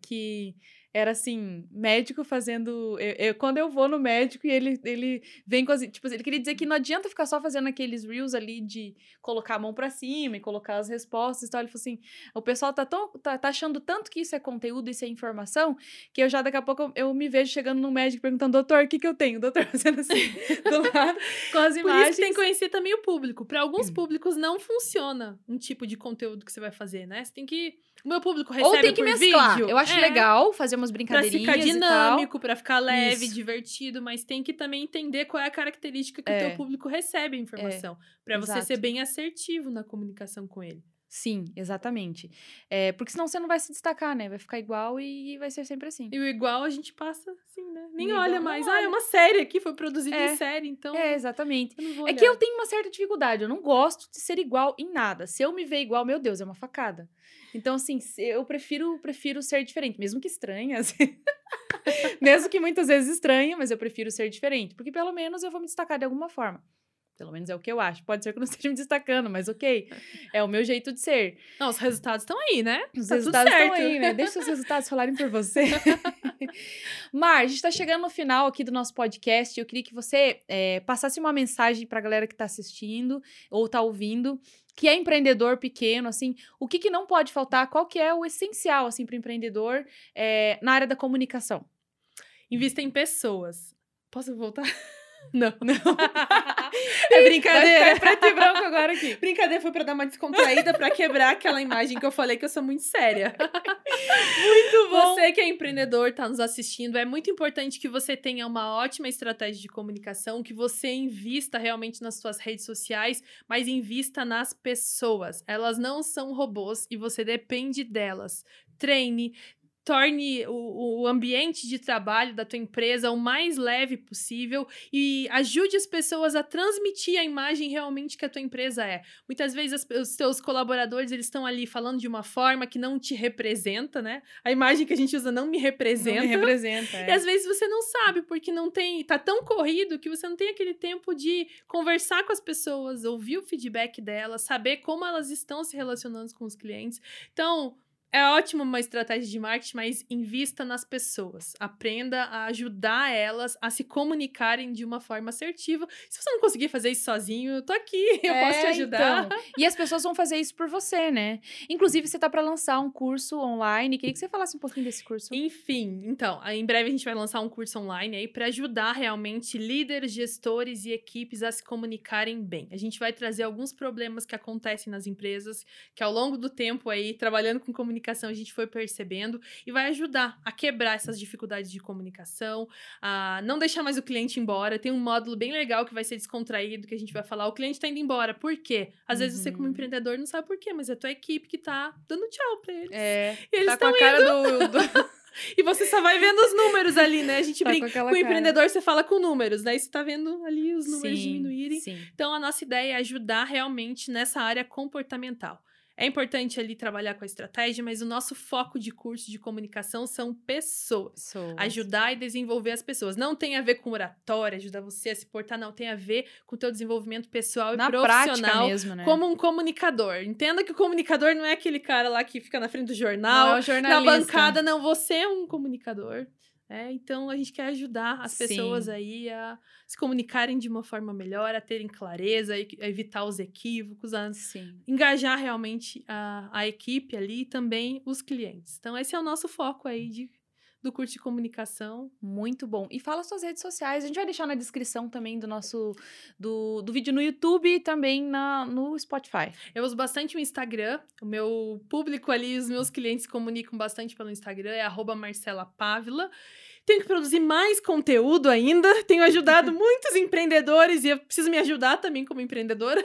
que era assim, médico fazendo. Eu, eu, quando eu vou no médico e ele, ele vem com as. Tipo, ele queria dizer que não adianta ficar só fazendo aqueles reels ali de colocar a mão para cima e colocar as respostas e tal. Ele falou assim: o pessoal tá, tão, tá, tá, achando tanto que isso é conteúdo, isso é informação, que eu já daqui a pouco eu, eu me vejo chegando no médico perguntando, doutor, o que, que eu tenho? O doutor <laughs> fazendo assim, do <laughs> lado, com as imagens. Por isso tem que conhecer também o público. Para alguns públicos não funciona um tipo de conteúdo que você vai fazer, né? Você tem que o meu público recebe Ou tem que mesclar. Vídeo. Eu acho é. legal fazer umas brincadeirinhas Pra ficar dinâmico, para ficar leve, Isso. divertido, mas tem que também entender qual é a característica que é. o teu público recebe a informação. É. para você ser bem assertivo na comunicação com ele. Sim, exatamente. É, porque senão você não vai se destacar, né? Vai ficar igual e vai ser sempre assim. E o igual a gente passa assim, né? Nem olha mais. Ah, é uma série aqui, foi produzida é. em série, então. É, exatamente. É que eu tenho uma certa dificuldade. Eu não gosto de ser igual em nada. Se eu me ver igual, meu Deus, é uma facada. Então, assim, eu prefiro, prefiro ser diferente, mesmo que estranha. <laughs> Assim. mesmo que muitas vezes estranha, mas eu prefiro ser diferente. Porque pelo menos eu vou me destacar de alguma forma. Pelo menos é o que eu acho. Pode ser que eu não esteja me destacando, mas ok. É o meu jeito de ser. Não, os resultados estão aí, né? Os tá resultados estão aí, né? Deixa os resultados falarem por você. <laughs> Mar, a gente está chegando no final aqui do nosso podcast. Eu queria que você é, passasse uma mensagem para a galera que está assistindo ou está ouvindo, que é empreendedor pequeno, assim, o que, que não pode faltar? Qual que é o essencial, assim, para o empreendedor é, na área da comunicação? Invista em pessoas. Posso voltar? <laughs> Não, não. <laughs> É brincadeira. Preto e branco agora aqui. Brincadeira foi pra dar uma descontraída, pra quebrar aquela imagem que eu falei que eu sou muito séria. Muito bom. Você que é empreendedor, tá nos assistindo, é muito importante que você tenha uma ótima estratégia de comunicação, que você invista realmente nas suas redes sociais, mas invista nas pessoas. Elas não são robôs e você depende delas. Treine, torne o, o, ambiente de trabalho da tua empresa o mais leve possível e ajude as pessoas a transmitir a imagem realmente que a tua empresa é. Muitas vezes as, os teus colaboradores eles estão ali falando de uma forma que não te representa, né? A imagem que a gente usa não me representa. Não me representa. É. E às vezes você não sabe porque não tem, tá tão corrido que você não tem aquele tempo de conversar com as pessoas, ouvir o feedback delas, saber como elas estão se relacionando com os clientes. Então, é ótimo uma estratégia de marketing, mas invista nas pessoas. Aprenda a ajudar elas a se comunicarem de uma forma assertiva. Se você não conseguir fazer isso sozinho, eu tô aqui, <laughs> eu é, posso te ajudar. Então. E as pessoas vão fazer isso por você, né? Inclusive, você tá para lançar um curso online. Queria que você falasse um pouquinho desse curso. Enfim, então, em breve a gente vai lançar um curso online aí para ajudar realmente líderes, gestores e equipes a se comunicarem bem. A gente vai trazer alguns problemas que acontecem nas empresas, que ao longo do tempo aí, trabalhando com comunicação, comunicação a gente foi percebendo e vai ajudar a quebrar essas dificuldades de comunicação, a não deixar mais o cliente embora. Tem um módulo bem legal que vai ser descontraído, que a gente vai falar, o cliente tá indo embora, por quê? Às uhum. vezes você como uhum. empreendedor não sabe por quê, mas é a tua equipe que tá dando tchau pra eles. É, e eles tá com a cara indo... do... do... <laughs> E você só vai vendo os números ali, né? A gente tá brinca. Com, com o empreendedor, você fala com números, né? você tá vendo ali os números sim, diminuírem. Sim. Então, a nossa ideia é ajudar realmente nessa área comportamental. É importante ali trabalhar com a estratégia, mas o nosso foco de curso de comunicação são pessoas. pessoas. Ajudar e desenvolver as pessoas. Não tem a ver com oratória, ajudar você a se portar, não. Tem a ver com o teu desenvolvimento pessoal na e profissional mesmo, né? como um comunicador. Entenda que o comunicador não é aquele cara lá que fica na frente do jornal, é na bancada, não. Você é um comunicador. É, então a gente quer ajudar as pessoas Sim. aí a se comunicarem de uma forma melhor, a terem clareza, a evitar os equívocos, a Sim. engajar realmente a, a equipe ali e também os clientes. Então esse é o nosso foco aí de do curso de comunicação. Muito bom. E fala suas redes sociais. A gente vai deixar na descrição também do nosso do, do vídeo no YouTube e também na, no Spotify. Eu uso bastante o Instagram. O meu público ali, os meus clientes comunicam bastante pelo Instagram, é arroba Marcela Pávila. Tenho que produzir mais conteúdo ainda. Tenho ajudado <laughs> muitos empreendedores e eu preciso me ajudar também como empreendedora.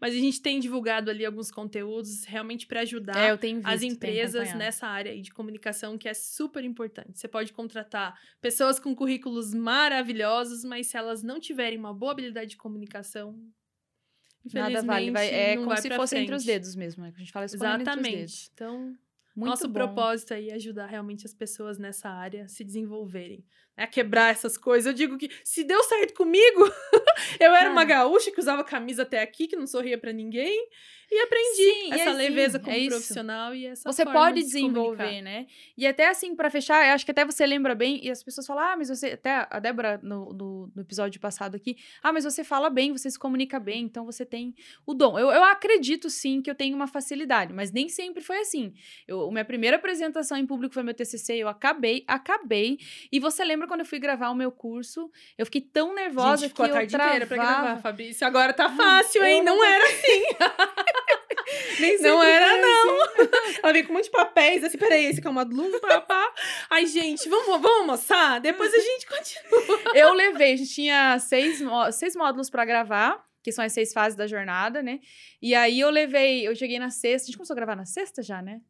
Mas a gente tem divulgado ali alguns conteúdos realmente para ajudar é, visto, as empresas nessa área de comunicação que é super importante. Você pode contratar pessoas com currículos maravilhosos, mas se elas não tiverem uma boa habilidade de comunicação, Nada vale, vai, é como se fosse frente. entre os dedos mesmo, né? A gente fala Exatamente. Então, muito Nosso bom. propósito aí é ajudar realmente as pessoas nessa área a se desenvolverem, a quebrar essas coisas. Eu digo que se deu certo comigo, <laughs> eu era uma gaúcha que usava camisa até aqui, que não sorria para ninguém, e aprendi Sim, essa assim, leveza como é profissional e essa Você pode de desenvolver, né? E até assim, para fechar, eu acho que até você lembra bem, e as pessoas falam, ah, mas você. Até a Débora, no, no, no, episódio passado aqui, ah, mas você fala bem, você se comunica bem, então você tem o dom. Eu, eu acredito sim que eu tenho uma facilidade, mas nem sempre foi assim. Eu, minha primeira apresentação em público foi meu TCC, eu acabei, acabei. E você lembra quando eu fui gravar o meu curso? Eu fiquei tão nervosa Gente, ficou que a tarde eu travava. inteira pra gravar, Fabrício. Agora tá fácil, hein? Não, não era assim. <laughs> Nem não era, assim. não. <laughs> Ela veio com um monte de papéis, assim, peraí, esse aqui é uma módulo papá. Ai, gente, vamos, vamos almoçar? Depois a gente continua. <laughs> Eu levei, a gente tinha seis, seis módulos para gravar, que são as seis fases da jornada, né? E aí eu levei, eu cheguei na sexta, a gente começou a gravar na sexta já, né?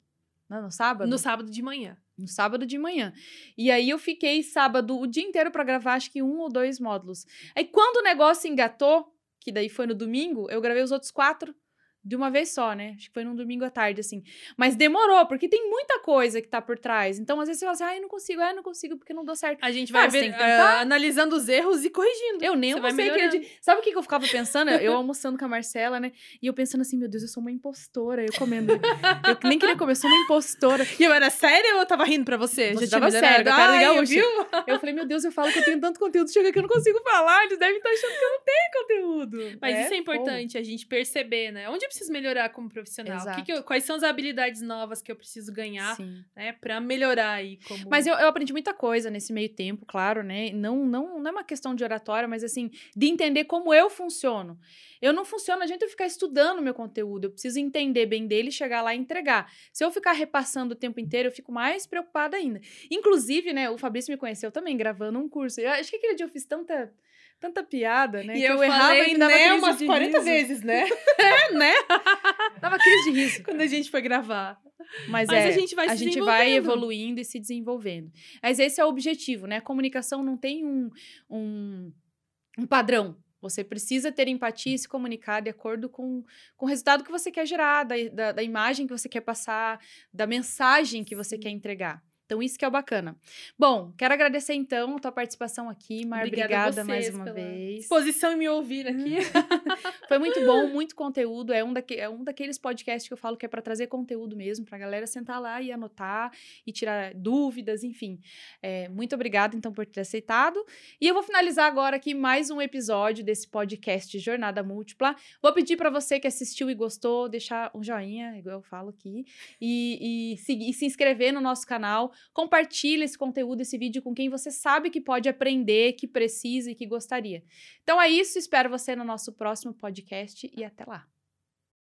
Não, no sábado? No sábado de manhã. No sábado de manhã. E aí eu fiquei sábado o dia inteiro para gravar, acho que um ou dois módulos. Aí quando o negócio engatou, que daí foi no domingo, eu gravei os outros quatro de uma vez só, né? Acho que foi num domingo à tarde, assim. Mas demorou, porque tem muita coisa que tá por trás. Então, às vezes você fala assim, ah, não consigo, ai, não consigo, porque não deu certo. A gente vai ver, uh, analisando os erros e corrigindo. Eu nem aquele dia. Sabe o que, que eu ficava pensando? Eu <laughs> almoçando com a Marcela, né? E eu pensando assim, meu Deus, eu sou uma impostora. Eu comendo. eu nem queria comer, eu sou uma impostora. E eu era séria ou eu tava rindo pra você? Você Já tava séria, cara ah, viu? Eu falei, meu Deus, eu falo que eu tenho tanto conteúdo, chega que eu não consigo falar, eles devem estar achando que eu não tenho tudo. Mas é, isso é importante, pô. a gente perceber, né? Onde eu preciso melhorar como profissional? Que que eu, quais são as habilidades novas que eu preciso ganhar, Sim. né? Pra melhorar aí como... Mas eu, eu aprendi muita coisa nesse meio tempo, claro, né? Não, não, não é uma questão de oratória, mas assim, de entender como eu funciono. Eu não funciono, adianta eu ficar estudando meu conteúdo. Eu preciso entender bem dele, chegar lá e entregar. Se eu ficar repassando o tempo inteiro, eu fico mais preocupada ainda. Inclusive, né, o Fabrício me conheceu também gravando um curso. Eu acho que aquele dia eu fiz tanta tanta piada, né? E eu, eu errava falei, e dava né, umas 40 riso. vezes, né? <laughs> é, né? Dava crise de riso. Quando a gente foi gravar. Mas, Mas é, a gente vai, a gente vai evoluindo e se desenvolvendo. Mas esse é o objetivo, né? A comunicação não tem um, um, um padrão. Você precisa ter empatia e se comunicar de acordo com, com o resultado que você quer gerar, da, da, da imagem que você quer passar, da mensagem que você quer entregar. Então, isso que é o bacana. Bom, quero agradecer então a tua participação aqui, Mar. Obrigada, obrigada mais uma vez. Exposição e me ouvir aqui. <laughs> Foi muito bom, <laughs> muito conteúdo. É um, daque, é um daqueles podcasts que eu falo que é para trazer conteúdo mesmo, para a galera sentar lá e anotar e tirar dúvidas, enfim. É, muito obrigada, então, por ter aceitado. E eu vou finalizar agora aqui mais um episódio desse podcast Jornada Múltipla. Vou pedir para você que assistiu e gostou, deixar um joinha, igual eu falo aqui, e, e, seguir, e se inscrever no nosso canal Compartilhe esse conteúdo, esse vídeo com quem você sabe que pode aprender, que precisa e que gostaria. Então é isso, espero você no nosso próximo podcast e até lá.